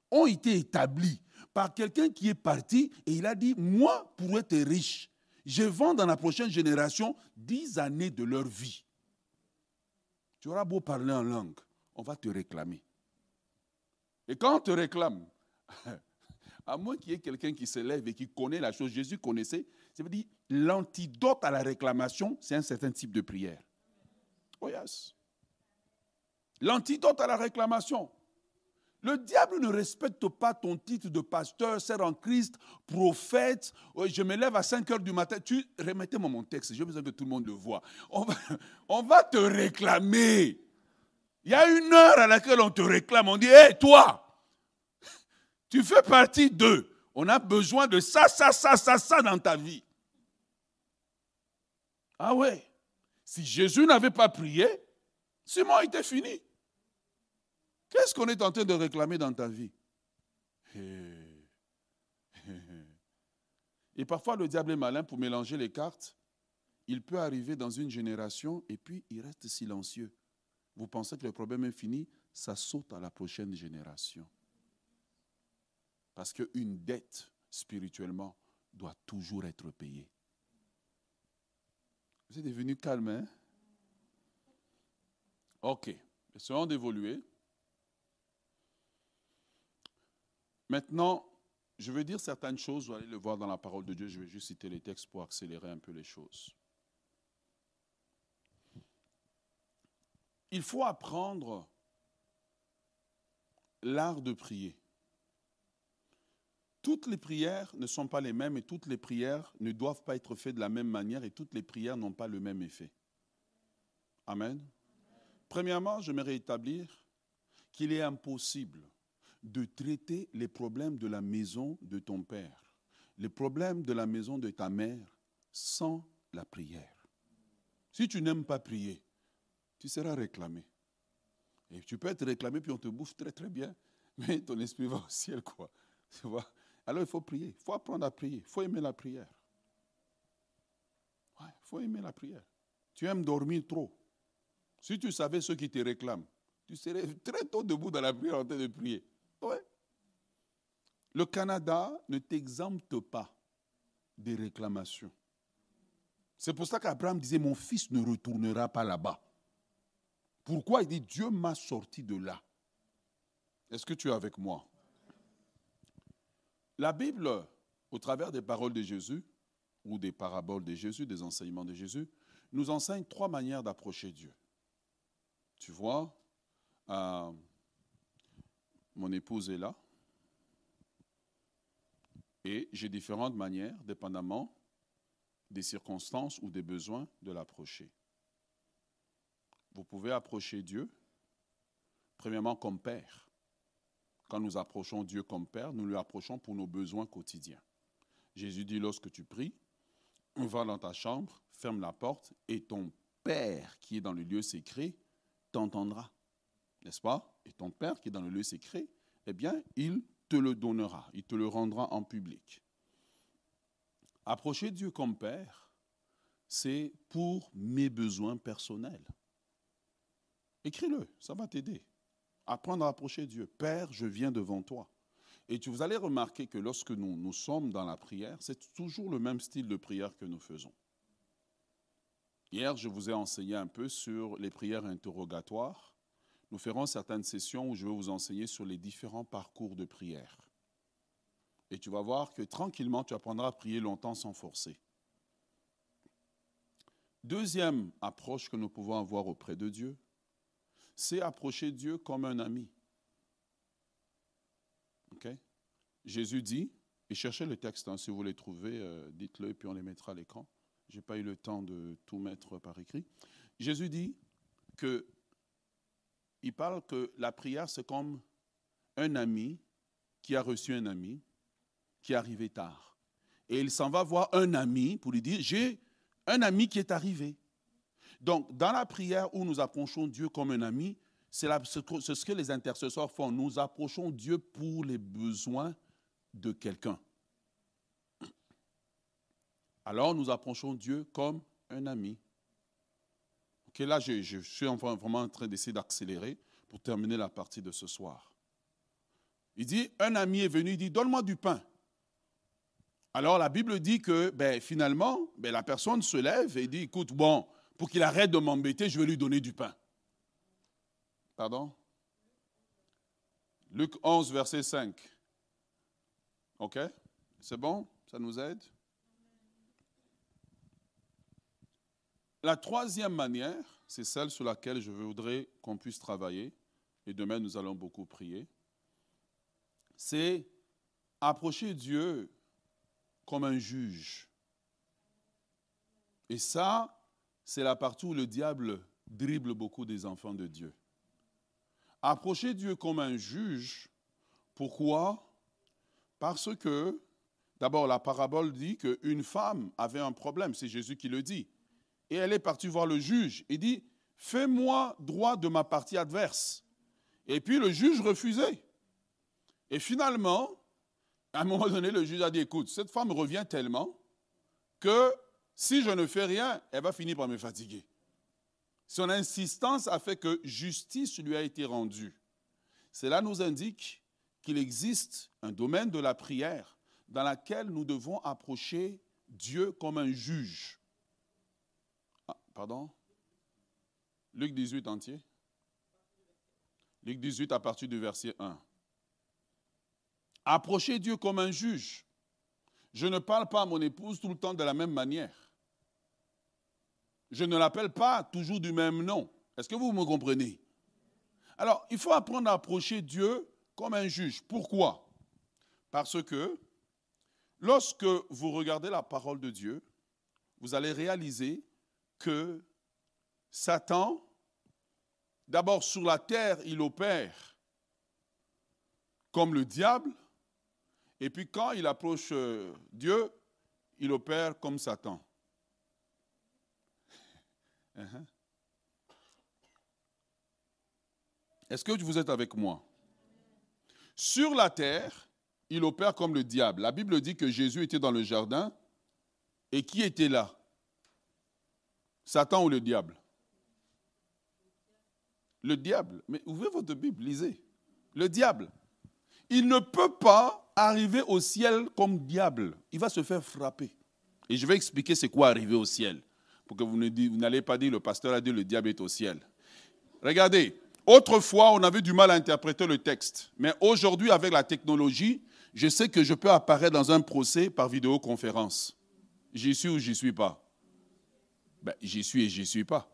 ont été établies par quelqu'un qui est parti et il a dit, moi, pour être riche, je vends dans la prochaine génération dix années de leur vie. Tu auras beau parler en langue, on va te réclamer. Et quand on te réclame, à moins qu'il y ait quelqu'un qui se lève et qui connaît la chose, Jésus connaissait, ça veut dire l'antidote à la réclamation, c'est un certain type de prière. Oh yes. L'antidote à la réclamation. Le diable ne respecte pas ton titre de pasteur, sert en Christ, prophète. Je me lève à 5 heures du matin. Tu, remettez-moi mon texte, j'ai besoin que tout le monde le voit. On va, on va te réclamer. Il y a une heure à laquelle on te réclame. On dit, hé, toi, tu fais partie d'eux. On a besoin de ça, ça, ça, ça, ça dans ta vie. Ah ouais. Si Jésus n'avait pas prié, Simon était fini. Qu'est-ce qu'on est en train de réclamer dans ta vie? Et parfois, le diable est malin pour mélanger les cartes. Il peut arriver dans une génération et puis il reste silencieux. Vous pensez que le problème est fini, ça saute à la prochaine génération. Parce qu'une dette, spirituellement, doit toujours être payée. Vous êtes devenu calme, hein? Ok. Essayons d'évoluer. Maintenant, je vais dire certaines choses, vous allez le voir dans la parole de Dieu, je vais juste citer les textes pour accélérer un peu les choses. Il faut apprendre l'art de prier. Toutes les prières ne sont pas les mêmes et toutes les prières ne doivent pas être faites de la même manière et toutes les prières n'ont pas le même effet. Amen. Premièrement, je vais rétablir qu'il est impossible de traiter les problèmes de la maison de ton père, les problèmes de la maison de ta mère, sans la prière. Si tu n'aimes pas prier, tu seras réclamé. Et tu peux être réclamé, puis on te bouffe très très bien, mais ton esprit va au ciel, quoi. Alors il faut prier, il faut apprendre à prier, il faut aimer la prière. Il faut aimer la prière. Tu aimes dormir trop. Si tu savais ceux qui te réclament, tu serais très tôt debout dans la prière en train de prier. Le Canada ne t'exempte pas des réclamations. C'est pour ça qu'Abraham disait, mon fils ne retournera pas là-bas. Pourquoi? Il dit, Dieu m'a sorti de là. Est-ce que tu es avec moi? La Bible, au travers des paroles de Jésus, ou des paraboles de Jésus, des enseignements de Jésus, nous enseigne trois manières d'approcher Dieu. Tu vois, euh, mon épouse est là, et j'ai différentes manières, dépendamment des circonstances ou des besoins, de l'approcher. Vous pouvez approcher Dieu, premièrement comme Père. Quand nous approchons Dieu comme Père, nous lui approchons pour nos besoins quotidiens. Jésus dit, lorsque tu pries, va dans ta chambre, ferme la porte, et ton Père qui est dans le lieu secret t'entendra. N'est-ce pas? Et ton Père qui est dans le lieu secret, eh bien, il te le donnera, il te le rendra en public. Approcher Dieu comme Père, c'est pour mes besoins personnels. Écris-le, ça va t'aider. Apprendre à approcher Dieu. Père, je viens devant toi. Et vous allez remarquer que lorsque nous, nous sommes dans la prière, c'est toujours le même style de prière que nous faisons. Hier, je vous ai enseigné un peu sur les prières interrogatoires. Nous ferons certaines sessions où je vais vous enseigner sur les différents parcours de prière. Et tu vas voir que tranquillement, tu apprendras à prier longtemps sans forcer. Deuxième approche que nous pouvons avoir auprès de Dieu, c'est approcher Dieu comme un ami. Jésus dit, et cherchez le texte, hein, si vous les trouvez, euh, dites-le, et puis on les mettra à l'écran. Je n'ai pas eu le temps de tout mettre par écrit. Jésus dit que, il parle que la prière, c'est comme un ami qui a reçu un ami qui est arrivé tard. Et il s'en va voir un ami pour lui dire, j'ai un ami qui est arrivé. Donc, dans la prière où nous approchons Dieu comme un ami, c'est ce que les intercesseurs font. Nous approchons Dieu pour les besoins de quelqu'un. Alors nous approchons Dieu comme un ami. Ok, là, je, je suis vraiment en train d'essayer d'accélérer pour terminer la partie de ce soir. Il dit, un ami est venu, il dit, donne-moi du pain. Alors la Bible dit que ben, finalement, ben, la personne se lève et dit, écoute, bon, pour qu'il arrête de m'embêter, je vais lui donner du pain. Pardon? Luc 11, verset 5. OK? C'est bon? Ça nous aide? La troisième manière, c'est celle sur laquelle je voudrais qu'on puisse travailler, et demain nous allons beaucoup prier, c'est approcher Dieu comme un juge. Et ça, c'est la partie où le diable dribble beaucoup des enfants de Dieu. Approcher Dieu comme un juge, pourquoi? Parce que, d'abord, la parabole dit qu'une femme avait un problème, c'est Jésus qui le dit. Et elle est partie voir le juge et dit, fais-moi droit de ma partie adverse. Et puis le juge refusait. Et finalement, à un moment donné, le juge a dit, écoute, cette femme revient tellement que si je ne fais rien, elle va finir par me fatiguer. Son insistance a fait que justice lui a été rendue. Cela nous indique qu'il existe un domaine de la prière dans lequel nous devons approcher Dieu comme un juge. Pardon? Luc 18 entier? Luc 18 à partir du verset 1. Approcher Dieu comme un juge. Je ne parle pas à mon épouse tout le temps de la même manière. Je ne l'appelle pas toujours du même nom. Est-ce que vous me comprenez? Alors, il faut apprendre à approcher Dieu comme un juge. Pourquoi? Parce que lorsque vous regardez la parole de Dieu, vous allez réaliser que Satan, d'abord sur la terre, il opère comme le diable. Et puis quand il approche euh, Dieu, il opère comme Satan. Uh-huh. Est-ce que vous êtes avec moi? Sur la terre, il opère comme le diable. La Bible dit que Jésus était dans le jardin. Et qui était là? Satan ou le diable? Le diable. Mais ouvrez votre Bible, lisez. Le diable. Il ne peut pas arriver au ciel comme diable. Il va se faire frapper. Et je vais expliquer c'est quoi arriver au ciel. Pour que vous n'allez pas dire le pasteur a dit le diable est au ciel. Regardez, autrefois on avait du mal à interpréter le texte. Mais aujourd'hui avec la technologie, je sais que je peux apparaître dans un procès par vidéoconférence. J'y suis ou j'y suis pas? Ben, J'y suis et j'y suis pas.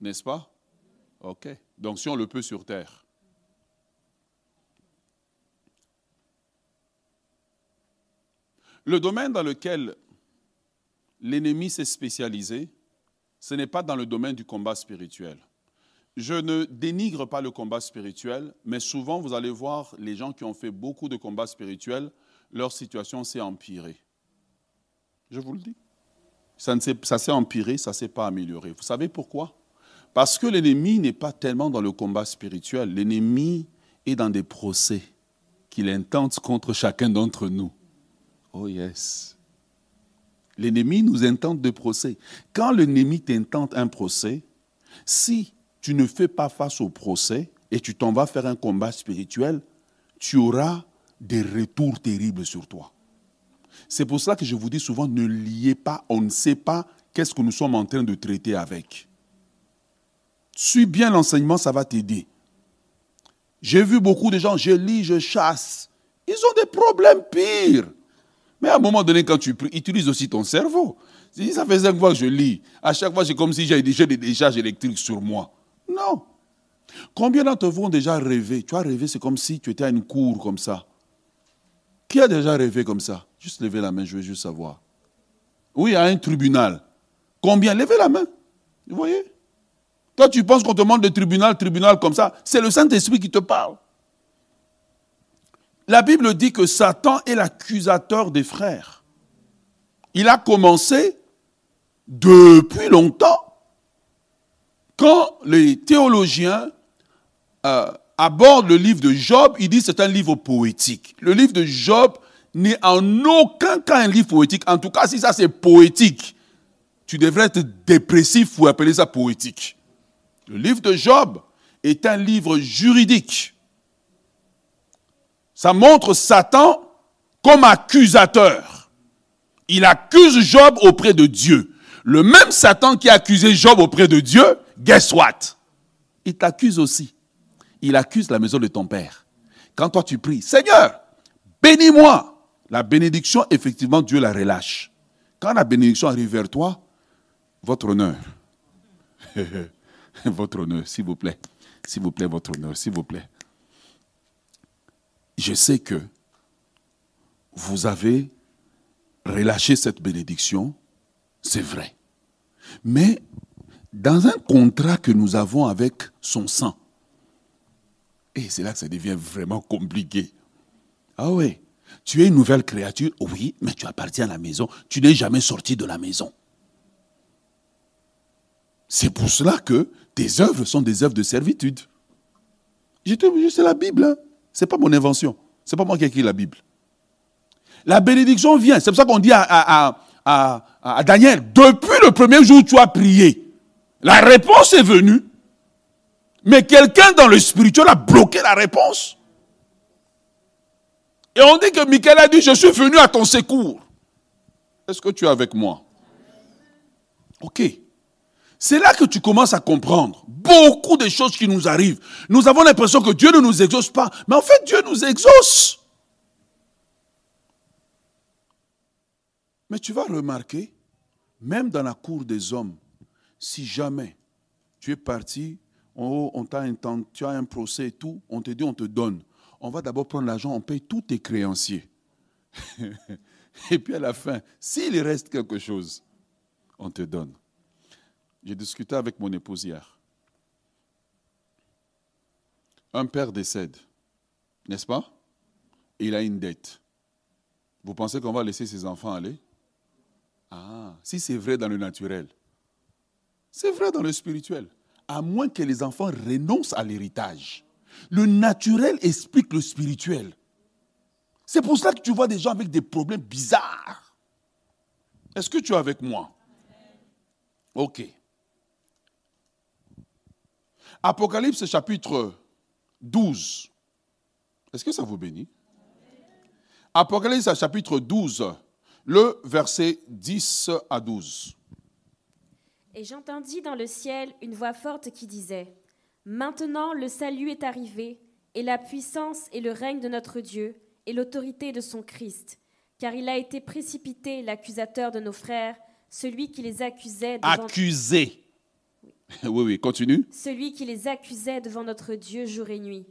N'est-ce pas? Ok. Donc si on le peut sur terre. Le domaine dans lequel l'ennemi s'est spécialisé, ce n'est pas dans le domaine du combat spirituel. Je ne dénigre pas le combat spirituel, mais souvent vous allez voir les gens qui ont fait beaucoup de combats spirituels, leur situation s'est empirée. Je vous le dis. Ça, s'est empiré, ça ne s'est pas amélioré. Vous savez pourquoi? Parce que l'ennemi n'est pas tellement dans le combat spirituel. L'ennemi est dans des procès qu'il intente contre chacun d'entre nous. Oh yes. L'ennemi nous intente de procès. Quand l'ennemi t'intente un procès, si tu ne fais pas face au procès et tu t'en vas faire un combat spirituel, tu auras des retours terribles sur toi. C'est pour cela que je vous dis souvent, ne liez pas, on ne sait pas qu'est-ce que nous sommes en train de traiter avec. Suis bien l'enseignement, ça va t'aider. J'ai vu beaucoup de gens, je lis, je chasse. Ils ont des problèmes pires. Mais à un moment donné, quand tu pries, utilise aussi ton cerveau. Ça fait cinq fois que je lis. À chaque fois, c'est comme si j'avais des décharges électriques sur moi. Non. Combien d'entre vous ont déjà rêvé? Tu as rêvé, c'est comme si tu étais à une cour comme ça. Qui a déjà rêvé comme ça? Juste levez la main, je veux juste savoir. Oui, à un tribunal. Combien? Levez la main. Vous voyez? Toi, tu penses qu'on te demande de tribunal, tribunal comme ça? C'est le Saint-Esprit qui te parle. La Bible dit que Satan est l'accusateur des frères. Il a commencé depuis longtemps. Quand les théologiens euh, abordent le livre de Job, disent que c'est un livre poétique. Le livre de Job n'est en aucun cas un livre poétique. En tout cas, si ça c'est poétique, tu devrais être dépressif pour appeler ça poétique. Le livre de Job est un livre juridique. Ça montre Satan comme accusateur. Il accuse Job auprès de Dieu. Le même Satan qui a accusé Job auprès de Dieu, guess what? Il t'accuse aussi. Il accuse la maison de ton père. Quand toi tu pries, Seigneur, bénis-moi. La bénédiction, effectivement, Dieu la relâche. Quand la bénédiction arrive vers toi, votre honneur. votre honneur, s'il vous plaît. S'il vous plaît, votre honneur, s'il vous plaît. Je sais que vous avez relâché cette bénédiction, c'est vrai. Mais dans un contrat que nous avons avec son sang, et c'est là que ça devient vraiment compliqué. Ah oui, tu es une nouvelle créature, oui, mais tu appartiens à la maison. Tu n'es jamais sorti de la maison. C'est pour cela que tes œuvres sont des œuvres de servitude. C'est la Bible. Hein. Ce n'est pas mon invention. Ce n'est pas moi qui ai écrit la Bible. La bénédiction vient. C'est pour ça qu'on dit à, à, Daniel, depuis le premier jour où tu as prié, la réponse est venue. Mais quelqu'un dans le spirituel a bloqué la réponse. Et on dit que Michael a dit, je suis venu à ton secours. Est-ce que tu es avec moi? Ok. C'est là que tu commences à comprendre beaucoup de choses qui nous arrivent. Nous avons l'impression que Dieu ne nous exauce pas, mais en fait Dieu nous exauce. Mais tu vas remarquer, même dans la cour des hommes, si jamais tu es parti, on t'a tu as un procès et tout, on te dit on te donne on va d'abord prendre l'argent, on paye tous tes créanciers. Et puis à la fin, s'il reste quelque chose, on te donne. J'ai discuté avec mon épouse hier. Un père décède. N'est-ce pas? Il a une dette. Vous pensez qu'on va laisser ses enfants aller? Ah, si c'est vrai dans le naturel, c'est vrai dans le spirituel. À moins que les enfants renoncent à l'héritage. Le naturel explique le spirituel. C'est pour ça que tu vois des gens avec des problèmes bizarres. Est-ce que tu es avec moi? Ok. Apocalypse chapitre 12. Est-ce que ça vous bénit? Apocalypse chapitre 12, le verset 10 à 12. Et j'entendis dans le ciel une voix forte qui disait, Maintenant le salut est arrivé, et la puissance et le règne de notre Dieu, et l'autorité de son Christ, car il a été précipité l'accusateur de nos frères, celui qui les accusait devant... Accusé. Oui, oui, continue. Celui qui les accusait devant notre Dieu jour et nuit.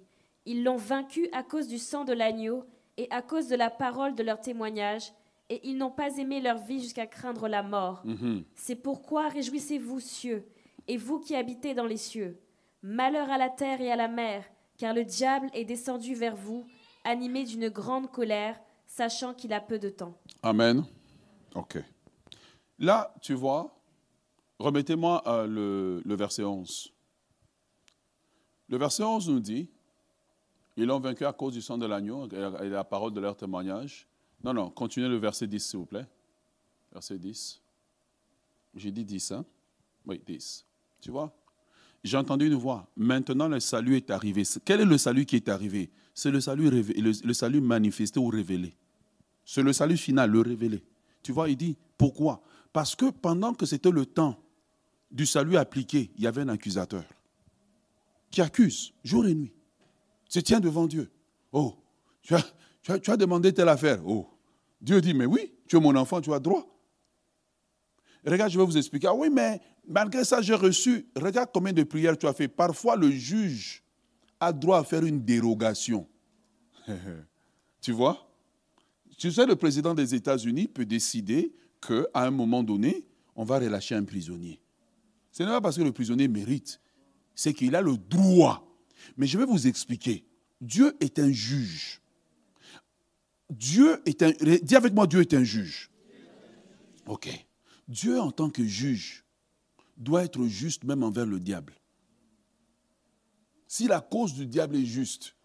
Ils l'ont vaincu à cause du sang de l'agneau et à cause de la parole de leur témoignage, et ils n'ont pas aimé leur vie jusqu'à craindre la mort. Mhm. C'est pourquoi réjouissez-vous, cieux, et vous qui habitez dans les cieux. Malheur à la terre et à la mer, car le diable est descendu vers vous, animé d'une grande colère, sachant qu'il a peu de temps. Amen. Ok. Là, tu vois, remettez-moi euh, le, le verset 11. Le verset 11 nous dit, ils l'ont vaincu à cause du sang de l'agneau et la parole de leur témoignage. Non, non, continuez le verset 10, s'il vous plaît. Verset 10. J'ai dit 10, hein? Oui, 10. Tu vois? J'ai entendu une voix. Maintenant, le salut est arrivé. Quel est le salut qui est arrivé? C'est le salut, le, salut manifesté ou révélé. C'est le salut final, le révélé. Tu vois, il dit, pourquoi? Parce que pendant que c'était le temps du salut appliqué, il y avait un accusateur qui accuse jour et nuit se tient devant Dieu. Oh, tu as, tu as, demandé telle affaire. Oh, Dieu dit, mais oui, tu es mon enfant, tu as droit. Regarde, je vais vous expliquer. Ah oui, mais malgré ça, j'ai reçu. Regarde combien de prières tu as fait. Parfois, le juge a droit à faire une dérogation. tu vois? Tu sais, le président des États-Unis peut décider qu'à un moment donné, on va relâcher un prisonnier. Ce n'est pas parce que le prisonnier mérite, c'est qu'il a le droit mais je vais vous expliquer. Dieu est un juge. Dieu est un... Dis avec moi, Dieu est un juge. Ok. Dieu en tant que juge doit être juste même envers le diable. Si la cause du diable est juste,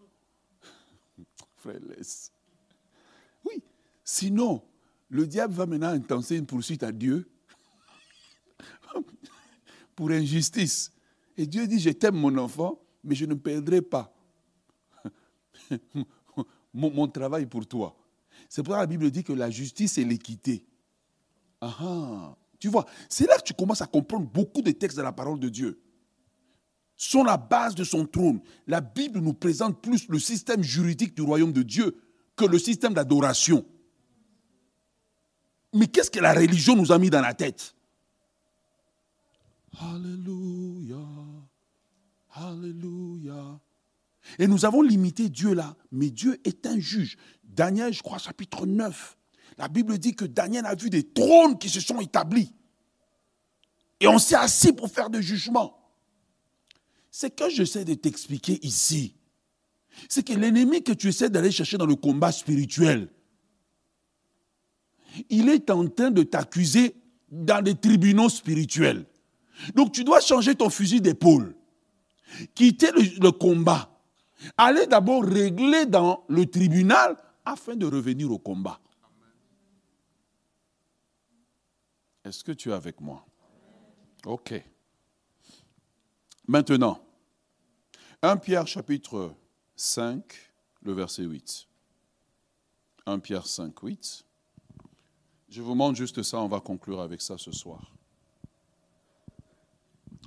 frère. Oui, sinon, le diable va maintenant intenser une poursuite à Dieu pour injustice. Et Dieu dit, je t'aime mon enfant, mais je ne perdrai pas mon, travail pour toi. C'est pour ça la Bible dit que la justice et l'équité. Ah, tu vois, c'est là que tu commences à comprendre beaucoup de textes de la parole de Dieu. Sont la base de son trône. La Bible nous présente plus le système juridique du royaume de Dieu que le système d'adoration. Mais qu'est-ce que la religion nous a mis dans la tête? Alléluia. Alléluia. Et nous avons limité Dieu là, mais Dieu est un juge. Daniel, je crois, chapitre 9. La Bible dit que Daniel a vu des trônes qui se sont établis. Et on s'est assis pour faire des jugements. Ce que j'essaie de t'expliquer ici, c'est que l'ennemi que tu essaies d'aller chercher dans le combat spirituel, il est en train de t'accuser dans des tribunaux spirituels. Donc tu dois changer ton fusil d'épaule quitter le, combat, aller d'abord régler dans le tribunal afin de revenir au combat. Est-ce que tu es avec moi? Ok. Maintenant, 1 Pierre chapitre 5, le verset 8. 1 Pierre 5, 8. Je vous montre juste ça, on va conclure avec ça ce soir.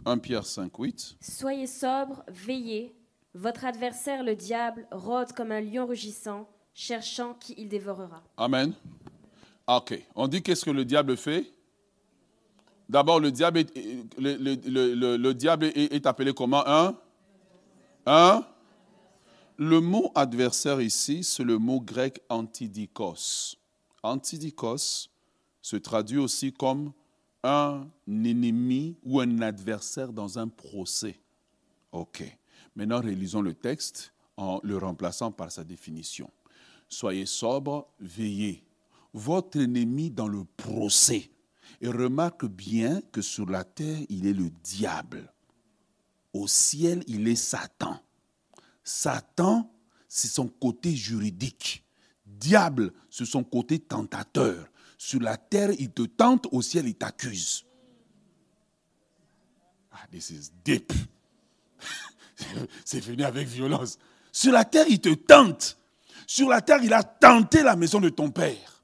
1 Pierre 5, 8. Soyez sobre, veillez. Votre adversaire, le diable, rôde comme un lion rugissant, cherchant qui il dévorera. Amen. Ok. On dit qu'est-ce que le diable fait? D'abord, le diable, est, le, diable est, appelé comment? Un? Un? Le mot adversaire ici, c'est le mot grec antidikos. Antidikos se traduit aussi comme un ennemi ou un adversaire dans un procès. OK. Maintenant, relisons le texte en le remplaçant par sa définition. Soyez sobre, veillez. Votre ennemi dans le procès. Et remarque bien que sur la terre, il est le diable. Au ciel, il est Satan. Satan, c'est son côté juridique. Diable, c'est son côté tentateur. Sur la terre, il te tente, au ciel, il t'accuse. Ah, this is deep. c'est venu avec violence. Sur la terre, il te tente. Sur la terre, il a tenté la maison de ton père.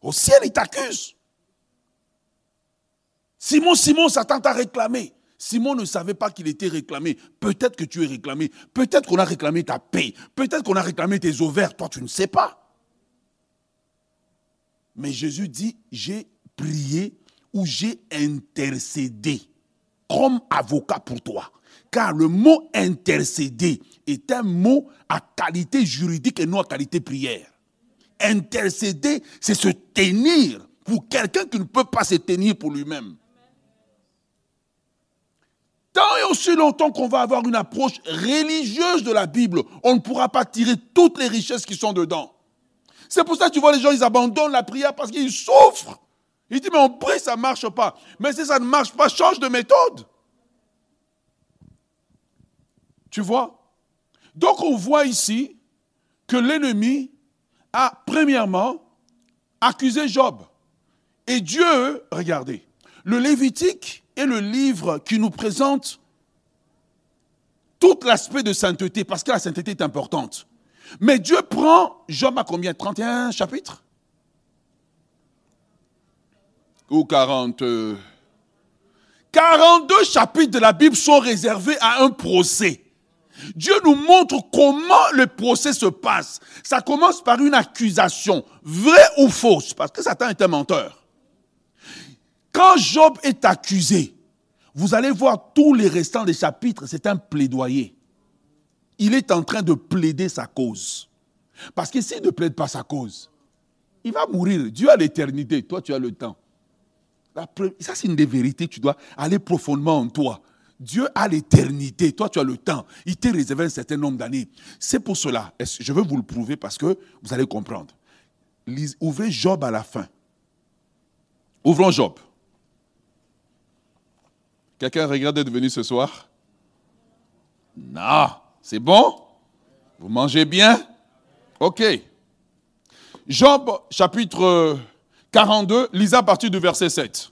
Au ciel, il t'accuse. Simon, Simon, Satan t'a réclamé. Simon ne savait pas qu'il était réclamé. Peut-être que tu es réclamé. Peut-être qu'on a réclamé ta paix. Peut-être qu'on a réclamé tes ovaires. Toi, tu ne sais pas. Mais Jésus dit, j'ai prié ou j'ai intercédé comme avocat pour toi. Car le mot intercéder est un mot à qualité juridique et non à qualité prière. Intercéder, c'est se tenir pour quelqu'un qui ne peut pas se tenir pour lui-même. Tant et aussi longtemps qu'on va avoir une approche religieuse de la Bible, on ne pourra pas tirer toutes les richesses qui sont dedans. C'est pour ça que tu vois les gens, ils abandonnent la prière parce qu'ils souffrent. Ils disent, mais on prie, ça ne marche pas. Mais si ça ne marche pas, change de méthode. Tu vois? Donc on voit ici que l'ennemi a premièrement accusé Job. Et Dieu, regardez, le Lévitique est le livre qui nous présente tout l'aspect de sainteté, parce que la sainteté est importante. Mais Dieu prend Job à combien? 31 chapitres? Ou 40 42 chapitres de la Bible sont réservés à un procès. Dieu nous montre comment le procès se passe. Ça commence par une accusation, vraie ou fausse, parce que Satan est un menteur. Quand Job est accusé, vous allez voir tous les restants des chapitres, c'est un plaidoyer il est en train de plaider sa cause. Parce que s'il ne plaide pas sa cause, il va mourir. Dieu a l'éternité, toi tu as le temps. Ça c'est une des vérités, tu dois aller profondément en toi. Dieu a l'éternité, toi tu as le temps. Il t'a réservé un certain nombre d'années. C'est pour cela, je veux vous le prouver parce que vous allez comprendre. Ouvrez Job à la fin. Ouvrons Job. Quelqu'un regrette d'être venu ce soir? Non. C'est bon? Vous mangez bien? Ok. Job chapitre 42, lisez à partir du verset 7.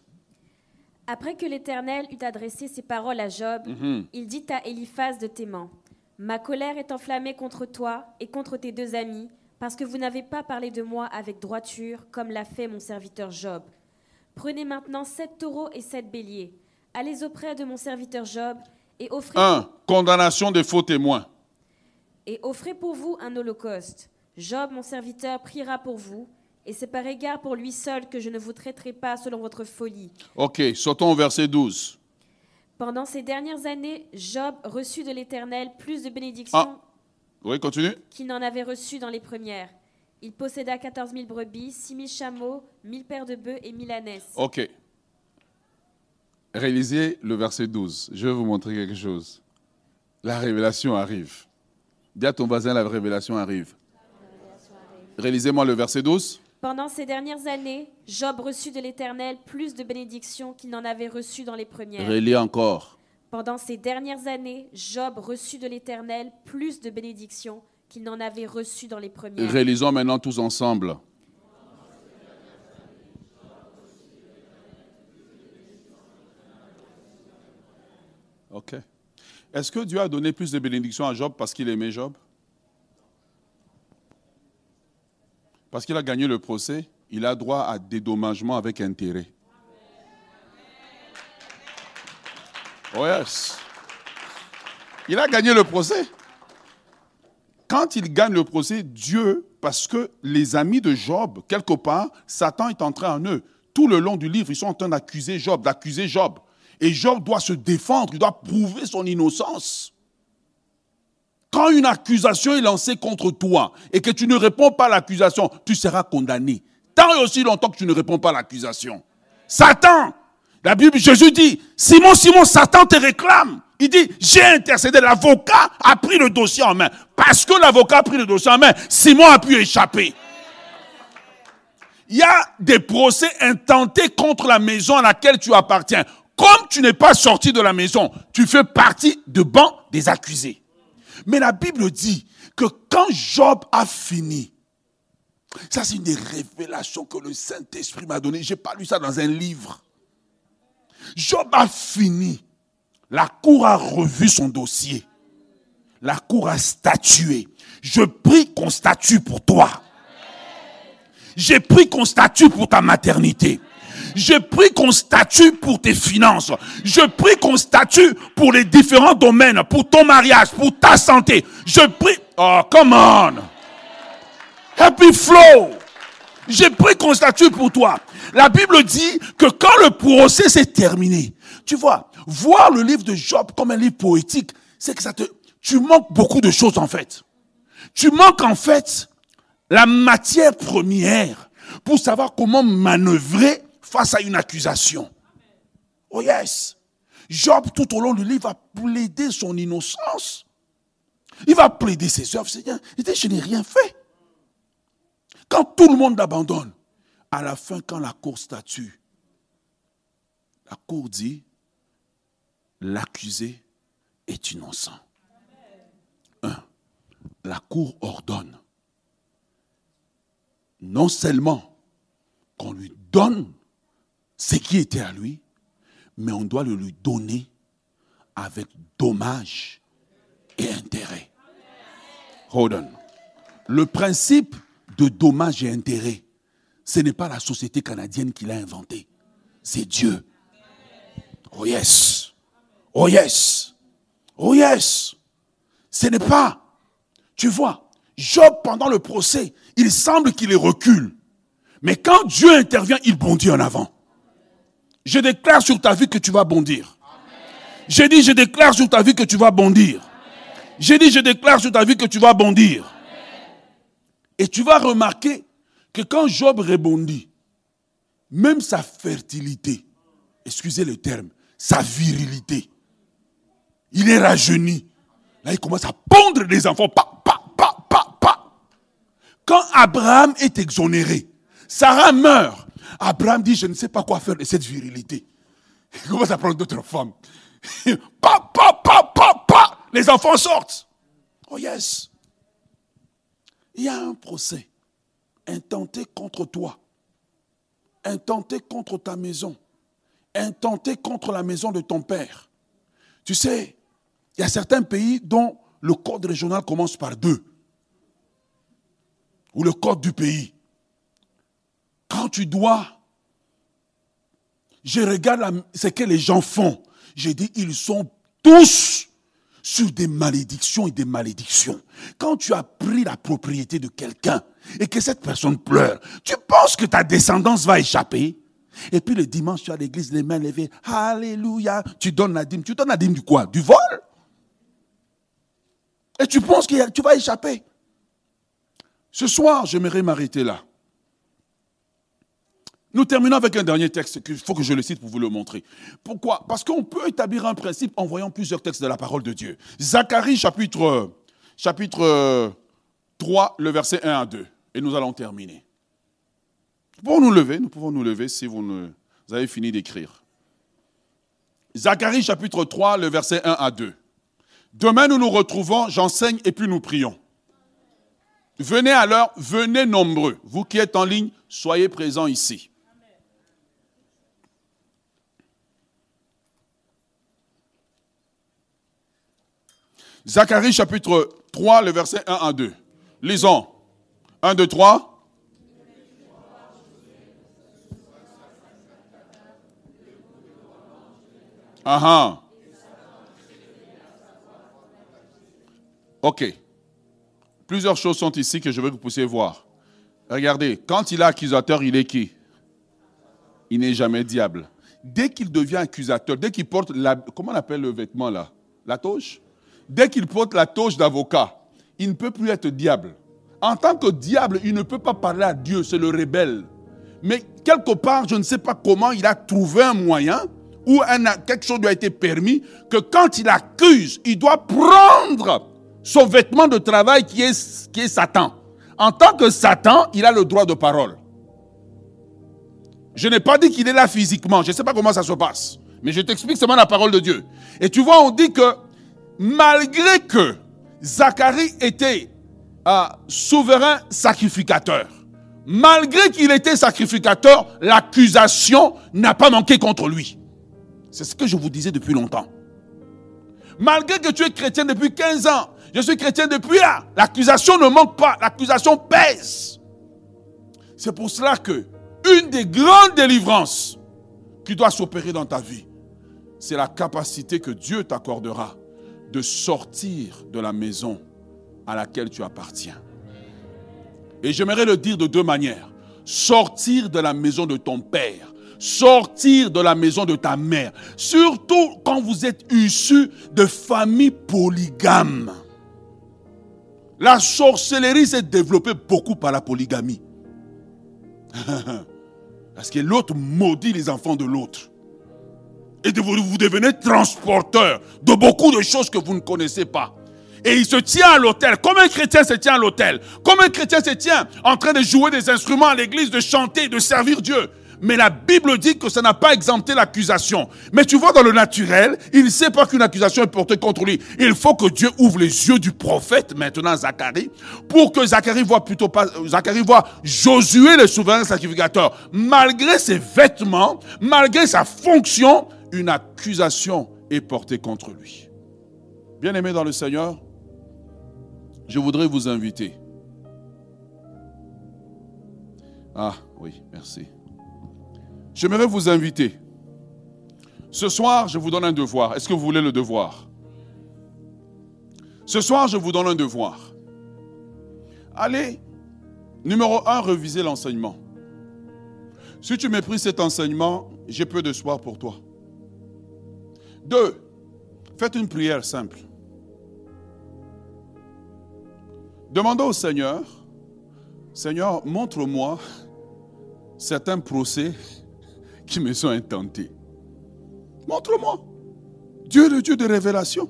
Après que l'Éternel eut adressé ces paroles à Job, mhm. il dit à Eliphaz de Théman, Ma colère est enflammée contre toi et contre tes deux amis, parce que vous n'avez pas parlé de moi avec droiture, comme l'a fait mon serviteur Job. Prenez maintenant sept taureaux et sept béliers. Allez auprès de mon serviteur Job et offrez... 1. Condamnation des faux témoins. Et offrez pour vous un holocauste. Job, mon serviteur, priera pour vous, et c'est par égard pour lui seul que je ne vous traiterai pas selon votre folie. Ok, sautons au verset 12. Pendant ces dernières années, Job reçut de l'Éternel plus de bénédictions ah. oui, continue. qu'il n'en avait reçu dans les premières. Il posséda 14 000 brebis, 6 000 chameaux, 1000 paires de bœufs et 1000 ânesses. Ok. Réalisez le verset 12. Je vais vous montrer quelque chose. La révélation arrive. Dis à ton voisin, la révélation arrive. Réalisez-moi le verset 12. Pendant ces dernières années, Job reçut de l'Éternel plus de bénédictions qu'il n'en avait reçu dans les premières. Relis encore. Pendant ces dernières années, Job reçut de l'Éternel plus de bénédictions qu'il n'en avait reçu dans les premières. Réalisons maintenant tous ensemble. OK. Est-ce que Dieu a donné plus de bénédictions à Job parce qu'il aimait Job? Parce qu'il a gagné le procès, il a droit à dédommagement avec intérêt. Oh yes. Il a gagné le procès. Quand il gagne le procès, Dieu, parce que les amis de Job, quelque part, Satan est entré en eux. Tout le long du livre, ils sont en train d'accuser Job, d'accuser Job. Et Job doit se défendre, il doit prouver son innocence. Quand une accusation est lancée contre toi et que tu ne réponds pas à l'accusation, tu seras condamné. Tant et aussi longtemps que tu ne réponds pas à l'accusation. Satan, la Bible, Jésus dit, Simon, Simon, Satan te réclame Il dit, j'ai intercédé. L'avocat a pris le dossier en main. Parce que l'avocat a pris le dossier en main, Simon a pu échapper. Il y a des procès intentés contre la maison à laquelle tu appartiens. Comme tu n'es pas sorti de la maison, tu fais partie de banc des accusés. Mais la Bible dit que quand Job a fini, ça c'est une des révélations que le Saint-Esprit m'a donné. J'ai pas lu ça dans un livre. Job a fini. La cour a revu son dossier. La cour a statué. Je prie qu'on statue pour toi. J'ai pris qu'on statue pour ta maternité. Je prie qu'on statue pour tes finances. Je prie qu'on statue pour les différents domaines, pour ton mariage, pour ta santé. Je prie. Oh, come on. Happy flow. J'ai pris qu'on statue pour toi. La Bible dit que quand le procès s'est terminé, tu vois, voir le livre de Job comme un livre poétique, c'est que ça te, tu manques beaucoup de choses en fait. Tu manques en fait la matière première pour savoir comment manœuvrer face à une accusation. Oh yes. Job, tout au long du livre, va plaider son innocence. Il va plaider ses œuvres. Seigneur, il dit, je n'ai rien fait. Quand tout le monde abandonne, à la fin, quand la cour statue, la cour dit, l'accusé est innocent. La cour ordonne non seulement qu'on lui donne ce qui était à lui, mais on doit le lui donner avec dommage et intérêt. Hold on. Le principe de dommage et intérêt, ce n'est pas la société canadienne qui l'a inventé. C'est Dieu. Oh yes. Oh yes. Oh yes. Ce n'est pas. Tu vois, Job, pendant le procès, il semble qu'il recule. Mais quand Dieu intervient, il bondit en avant. Je déclare sur ta vie que tu vas bondir. J'ai dit, je déclare sur ta vie que tu vas bondir. J'ai dit, je déclare sur ta vie que tu vas bondir. Et tu vas remarquer que quand Job rebondit, même sa fertilité, excusez le terme, sa virilité, il est rajeuni. Là, il commence à pondre des enfants. Pa, pa, pa, pa, pa. Quand Abraham est exonéré, Sarah meurt. Abraham dit, je ne sais pas quoi faire de cette virilité. Il commence à prendre d'autres femmes. pa, pa, pa, pa, pa. Les enfants sortent. Oh yes. Il y a un procès intenté contre toi, intenté contre ta maison, intenté contre la maison de ton père. Tu sais, il y a certains pays dont le code régional commence par deux, ou le code du pays. Quand tu dois, je regarde ce que les gens font, je dis, ils sont tous sur des malédictions et des malédictions. Quand tu as pris la propriété de quelqu'un et que cette personne pleure, tu penses que ta descendance va échapper? Et puis le dimanche, tu as l'église, les mains levées, Alléluia, tu donnes la dîme. Tu donnes la dîme du quoi? Du vol? Et tu penses que tu vas échapper. Ce soir, j'aimerais m'arrêter là. Nous terminons avec un dernier texte qu'il faut que je le cite pour vous le montrer. Pourquoi? Parce qu'on peut établir un principe en voyant plusieurs textes de la parole de Dieu. Zacharie chapitre, chapitre 3, le verset 1 à 2. Et nous allons terminer. Nous pouvons nous lever, pouvons nous lever si vous avez fini d'écrire. Zacharie chapitre 3, le verset 1 à 2. Demain nous nous retrouvons, j'enseigne et puis nous prions. Venez alors, venez nombreux. Vous qui êtes en ligne, soyez présents ici. Zacharie chapitre 3, le verset 1 à 2. Lisons. 1, 2, 3. Ah. Ok. Plusieurs choses sont ici que je veux que vous puissiez voir. Regardez, quand il est accusateur, il est qui? Il n'est jamais diable. Dès qu'il devient accusateur, dès qu'il porte la... Comment on appelle le vêtement là? La toche dès qu'il porte la toche d'avocat, il ne peut plus être diable. En tant que diable, il ne peut pas parler à Dieu, c'est le rebelle. Mais quelque part, je ne sais pas comment, il a trouvé un moyen ou quelque chose lui a été permis, que quand il accuse, il doit prendre son vêtement de travail qui est, qui est Satan. En tant que Satan, il a le droit de parole. Je n'ai pas dit qu'il est là physiquement. Je ne sais pas comment ça se passe. Mais je t'explique seulement la parole de Dieu. Et tu vois, on dit que malgré que Zacharie était un souverain sacrificateur, malgré qu'il était sacrificateur, l'accusation n'a pas manqué contre lui. C'est ce que je vous disais depuis longtemps. Malgré que tu es chrétien depuis 15 ans, je suis chrétien depuis là, l'accusation ne manque pas, l'accusation pèse. C'est pour cela que une des grandes délivrances qui doit s'opérer dans ta vie, c'est la capacité que Dieu t'accordera de sortir de la maison à laquelle tu appartiens. Et j'aimerais le dire de deux manières. Sortir de la maison de ton père. Sortir de la maison de ta mère. Surtout quand vous êtes issu de familles polygames. La sorcellerie s'est développée beaucoup par la polygamie. Parce que l'autre maudit les enfants de l'autre. Et vous, vous devenez transporteur de beaucoup de choses que vous ne connaissez pas. Et il se tient à l'autel. Comme un chrétien se tient à l'autel. Comme un chrétien se tient en train de jouer des instruments à l'église, de chanter, de servir Dieu. Mais la Bible dit que ça n'a pas exempté l'accusation. Mais tu vois, dans le naturel, il ne sait pas qu'une accusation est portée contre lui. Il faut que Dieu ouvre les yeux du prophète, maintenant Zacharie, pour que Zacharie voit plutôt pas, Zacharie voit Josué, le souverain sacrificateur. Malgré ses vêtements, malgré sa fonction, une accusation est portée contre lui. Bien aimé dans le Seigneur, je voudrais vous inviter. Ah oui, merci. J'aimerais vous inviter. Ce soir, je vous donne un devoir. Est-ce que vous voulez le devoir? Ce soir, je vous donne un devoir. Allez, numéro un, reviser l'enseignement. Si tu méprises cet enseignement, j'ai peu d'espoir pour toi. Deux, faites une prière simple. Demandez au Seigneur, Seigneur, montre-moi certains procès qui me sont intentés. Montre-moi. Dieu le Dieu de révélation.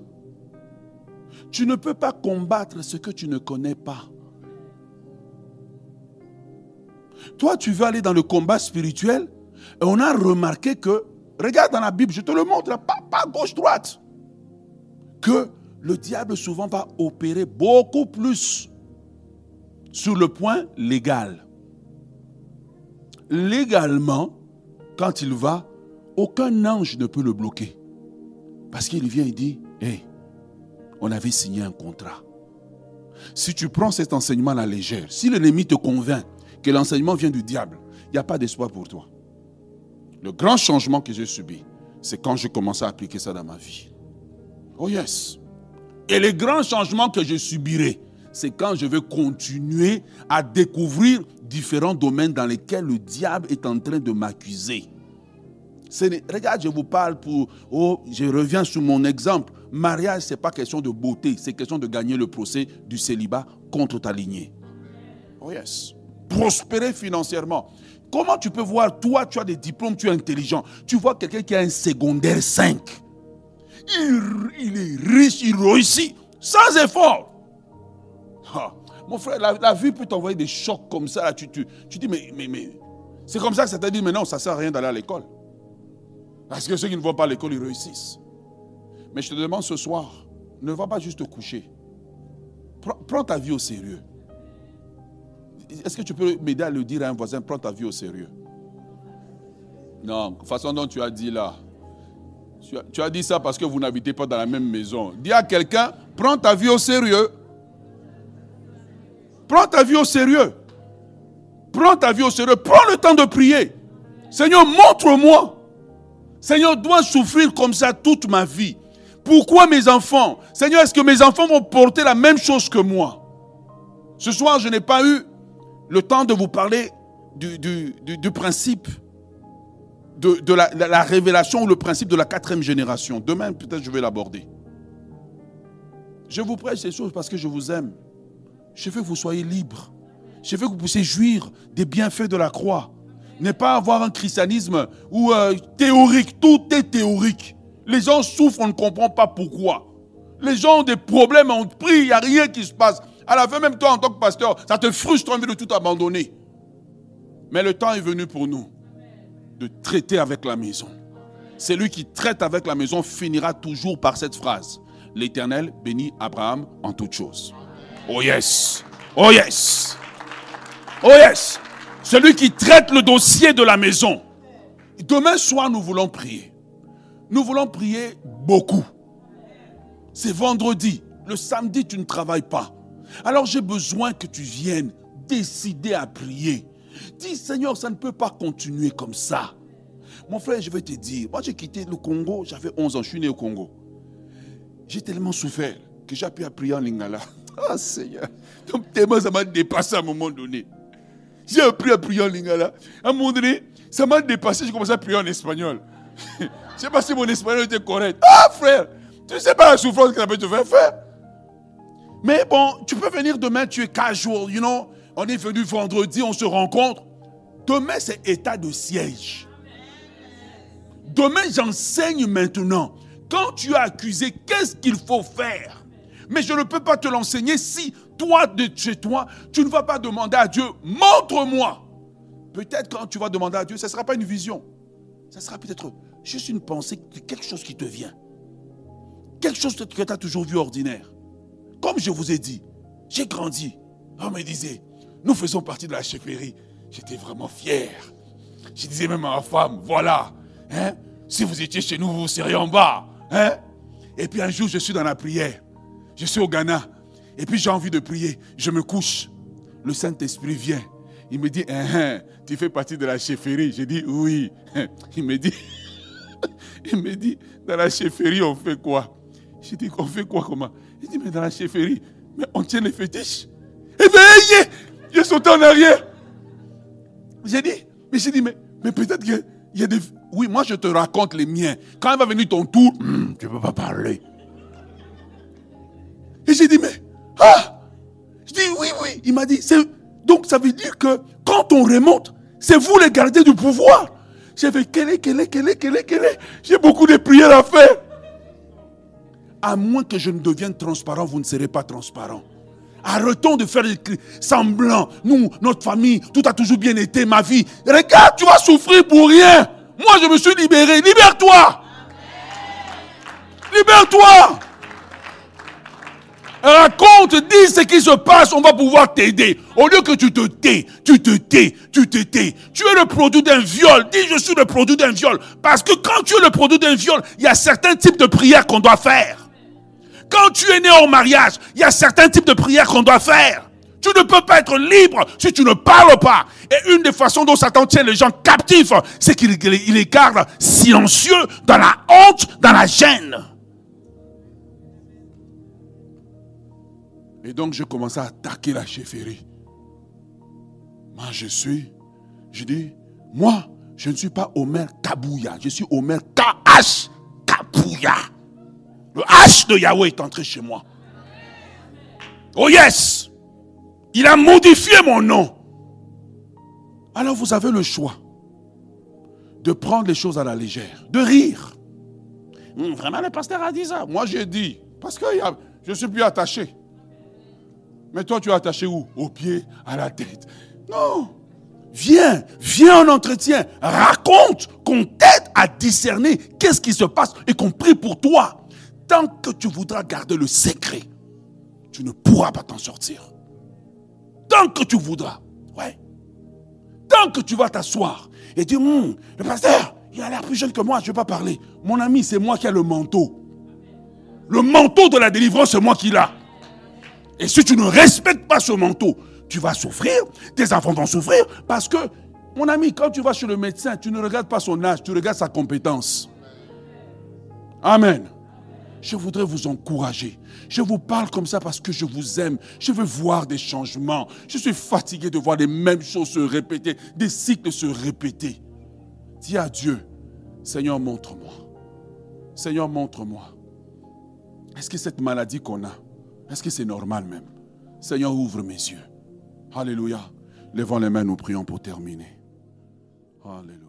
Tu ne peux pas combattre ce que tu ne connais pas. Toi, tu veux aller dans le combat spirituel et on a remarqué que, regarde dans la Bible, je te le montre, pas, gauche-droite, que le diable souvent va opérer beaucoup plus sur le point légal. Légalement, quand il va, aucun ange ne peut le bloquer. Parce qu'il vient et dit, hé, on avait signé un contrat. Si tu prends cet enseignement à la légère, si l'ennemi te convainc que l'enseignement vient du diable, il n'y a pas d'espoir pour toi. Le grand changement que j'ai subi, c'est quand j'ai commencé à appliquer ça dans ma vie. Oh yes. Et les grands changements que je subirai, c'est quand je vais continuer à découvrir différents domaines dans lesquels le diable est en train de m'accuser. Regarde, je vous parle pour... Oh, je reviens sur mon exemple. Mariage, ce n'est pas question de beauté, c'est question de gagner le procès du célibat contre ta lignée. Oh yes. Prospérer financièrement. Comment tu peux voir, toi, tu as des diplômes, tu es intelligent. Tu vois quelqu'un qui a un secondaire 5. Il, est riche, il réussit, sans effort. Mon frère, la, vie peut t'envoyer des chocs comme ça. tu, tu, tu dis, mais, mais, mais c'est comme ça que ça t'a dit, mais non, ça ne sert à rien d'aller à l'école. Parce que ceux qui ne vont pas à l'école, ils réussissent. Mais je te demande ce soir, ne va pas juste te coucher. Prends, ta vie au sérieux. Est-ce que tu peux m'aider à le dire à un voisin, prends ta vie au sérieux Non, façon dont tu as dit là. Tu as dit ça parce que vous n'habitez pas dans la même maison. Dis à quelqu'un, prends ta vie au sérieux. Prends ta vie au sérieux. Prends ta vie au sérieux. Prends le temps de prier. Seigneur, montre-moi. Seigneur, dois souffrir comme ça toute ma vie? Pourquoi mes enfants? Seigneur, est-ce que mes enfants vont porter la même chose que moi? Ce soir, je n'ai pas eu le temps de vous parler du, principe de, la, la, révélation ou le principe de la quatrième génération. Demain, peut-être, je vais l'aborder. Je vous prêche ces choses parce que je vous aime. Je veux que vous soyez libres. Je veux que vous puissiez jouir des bienfaits de la croix. n'est pas avoir un christianisme ou euh, théorique. Tout est théorique. Les gens souffrent, on ne comprend pas pourquoi. Les gens ont des problèmes, on prie, il n'y a rien qui se passe. À la fin, même toi, en tant que pasteur, ça te frustre, envie de tout abandonner. Mais le temps est venu pour nous de traiter avec la maison. Celui qui traite avec la maison finira toujours par cette phrase. L'Éternel bénit Abraham en toutes choses. Oh yes. Oh yes. Oh yes. Celui qui traite le dossier de la maison. Demain soir, nous voulons prier. Nous voulons prier beaucoup. C'est vendredi. Le samedi, tu ne travailles pas. Alors j'ai besoin que tu viennes décider à prier. Dis, Seigneur, ça ne peut pas continuer comme ça. Mon frère, je vais te dire, moi j'ai quitté le Congo, j'avais 11 ans, je suis né au Congo. J'ai tellement souffert que j'ai appris à prier en lingala. Ah Seigneur, donc tellement ça m'a dépassé à un moment donné. J'ai appris à prier en lingala. À un moment donné, ça m'a dépassé, j'ai commencé à prier en espagnol. je ne sais pas si mon espagnol était correct. Ah frère, tu ne sais pas la souffrance que ça peut te faire faire. Mais bon, tu peux venir demain, tu es casual, you know. On est venu vendredi, on se rencontre. Demain, c'est état de siège. Demain, j'enseigne maintenant. Quand tu es accusé, qu'est-ce qu'il faut faire? Mais je ne peux pas te l'enseigner si toi, de chez toi, tu ne vas pas demander à Dieu, montre-moi. Peut-être quand tu vas demander à Dieu, ce ne sera pas une vision. Ce sera peut-être juste une pensée, quelque chose qui te vient. Quelque chose que tu as toujours vu ordinaire. Comme je vous ai dit, j'ai grandi. On me disait, nous faisons partie de la chefferie. J'étais vraiment fier. Je disais même à ma femme, voilà, hein, si vous étiez chez nous, vous seriez en bas. Hein? Et puis un jour, je suis dans la prière. Je suis au Ghana. Et puis j'ai envie de prier. Je me couche. Le Saint-Esprit vient. Il me dit, hein, hein, tu fais partie de la chefferie. J'ai dit, oui. Il me dit, il me dit, dans la chefferie, on fait quoi? J'ai dit, on fait quoi comment? Il dit, mais dans la chefferie, mais on tient les fétiches. Bien, je sauté en arrière. J'ai dit, mais j'ai dit, mais, mais peut-être qu'il y a des... Oui, moi je te raconte les miens. Quand il va venir ton tour, hmm, tu ne peux pas parler. Et j'ai dit, mais, ah Je dis, oui, oui. Il m'a dit, donc ça veut dire que quand on remonte, c'est vous les gardiens du pouvoir. J'ai fait, quel est, quel est, quel est, quel est, est? J'ai beaucoup de prières à faire. À moins que je ne devienne transparent, vous ne serez pas transparent. Arrêtons de faire semblant. Nous, notre famille, tout a toujours bien été, ma vie. Regarde, tu vas souffrir pour rien. Moi, je me suis libéré. Libère-toi. Libère-toi. Raconte, dis ce qui se passe, on va pouvoir t'aider. Au lieu que tu te tais, tu te tais, tu te tais. Tu es le produit d'un viol. Dis, je suis le produit d'un viol. Parce que quand tu es le produit d'un viol, il y a certains types de prières qu'on doit faire. Quand tu es né en mariage, il y a certains types de prières qu'on doit faire. Tu ne peux pas être libre si tu ne parles pas. Et une des façons dont Satan tient les gens captifs, c'est qu'il les garde silencieux, dans la honte, dans la gêne. Et donc, je commençais à attaquer la chefferie. Moi, je suis, je dis, moi, je ne suis pas Omer Kabouya, je suis Omer KH Kabouya. Le H de Yahweh est entré chez moi. Oh yes! Il a modifié mon nom. Alors vous avez le choix de prendre les choses à la légère, de rire. Hum, vraiment, le pasteur a dit ça. Moi, j'ai dit, parce que je suis plus attaché. Mais toi, tu es attaché où? Au pied, à la tête. Non. Viens, viens en entretien. Raconte qu'on t'aide à discerner qu'est-ce qui se passe et qu'on prie pour toi. Tant que tu voudras garder le secret, tu ne pourras pas t'en sortir. Tant que tu voudras. Ouais. Tant que tu vas t'asseoir et dire, hum, le pasteur, il a l'air plus jeune que moi, je ne vais pas parler. Mon ami, c'est moi qui ai le manteau. Le manteau de la délivrance, c'est moi qui l'ai. Et si tu ne respectes pas ce manteau, tu vas souffrir, tes enfants vont souffrir, parce que, mon ami, quand tu vas chez le médecin, tu ne regardes pas son âge, tu regardes sa compétence. Amen. Je voudrais vous encourager. Je vous parle comme ça parce que je vous aime. Je veux voir des changements. Je suis fatigué de voir les mêmes choses se répéter, des cycles se répéter. Dis à Dieu, Seigneur, montre-moi. Seigneur, montre-moi. Est-ce que cette maladie qu'on a, est-ce que c'est normal même? Seigneur, ouvre mes yeux. Alléluia. Levons les mains, nous prions pour terminer. Alléluia.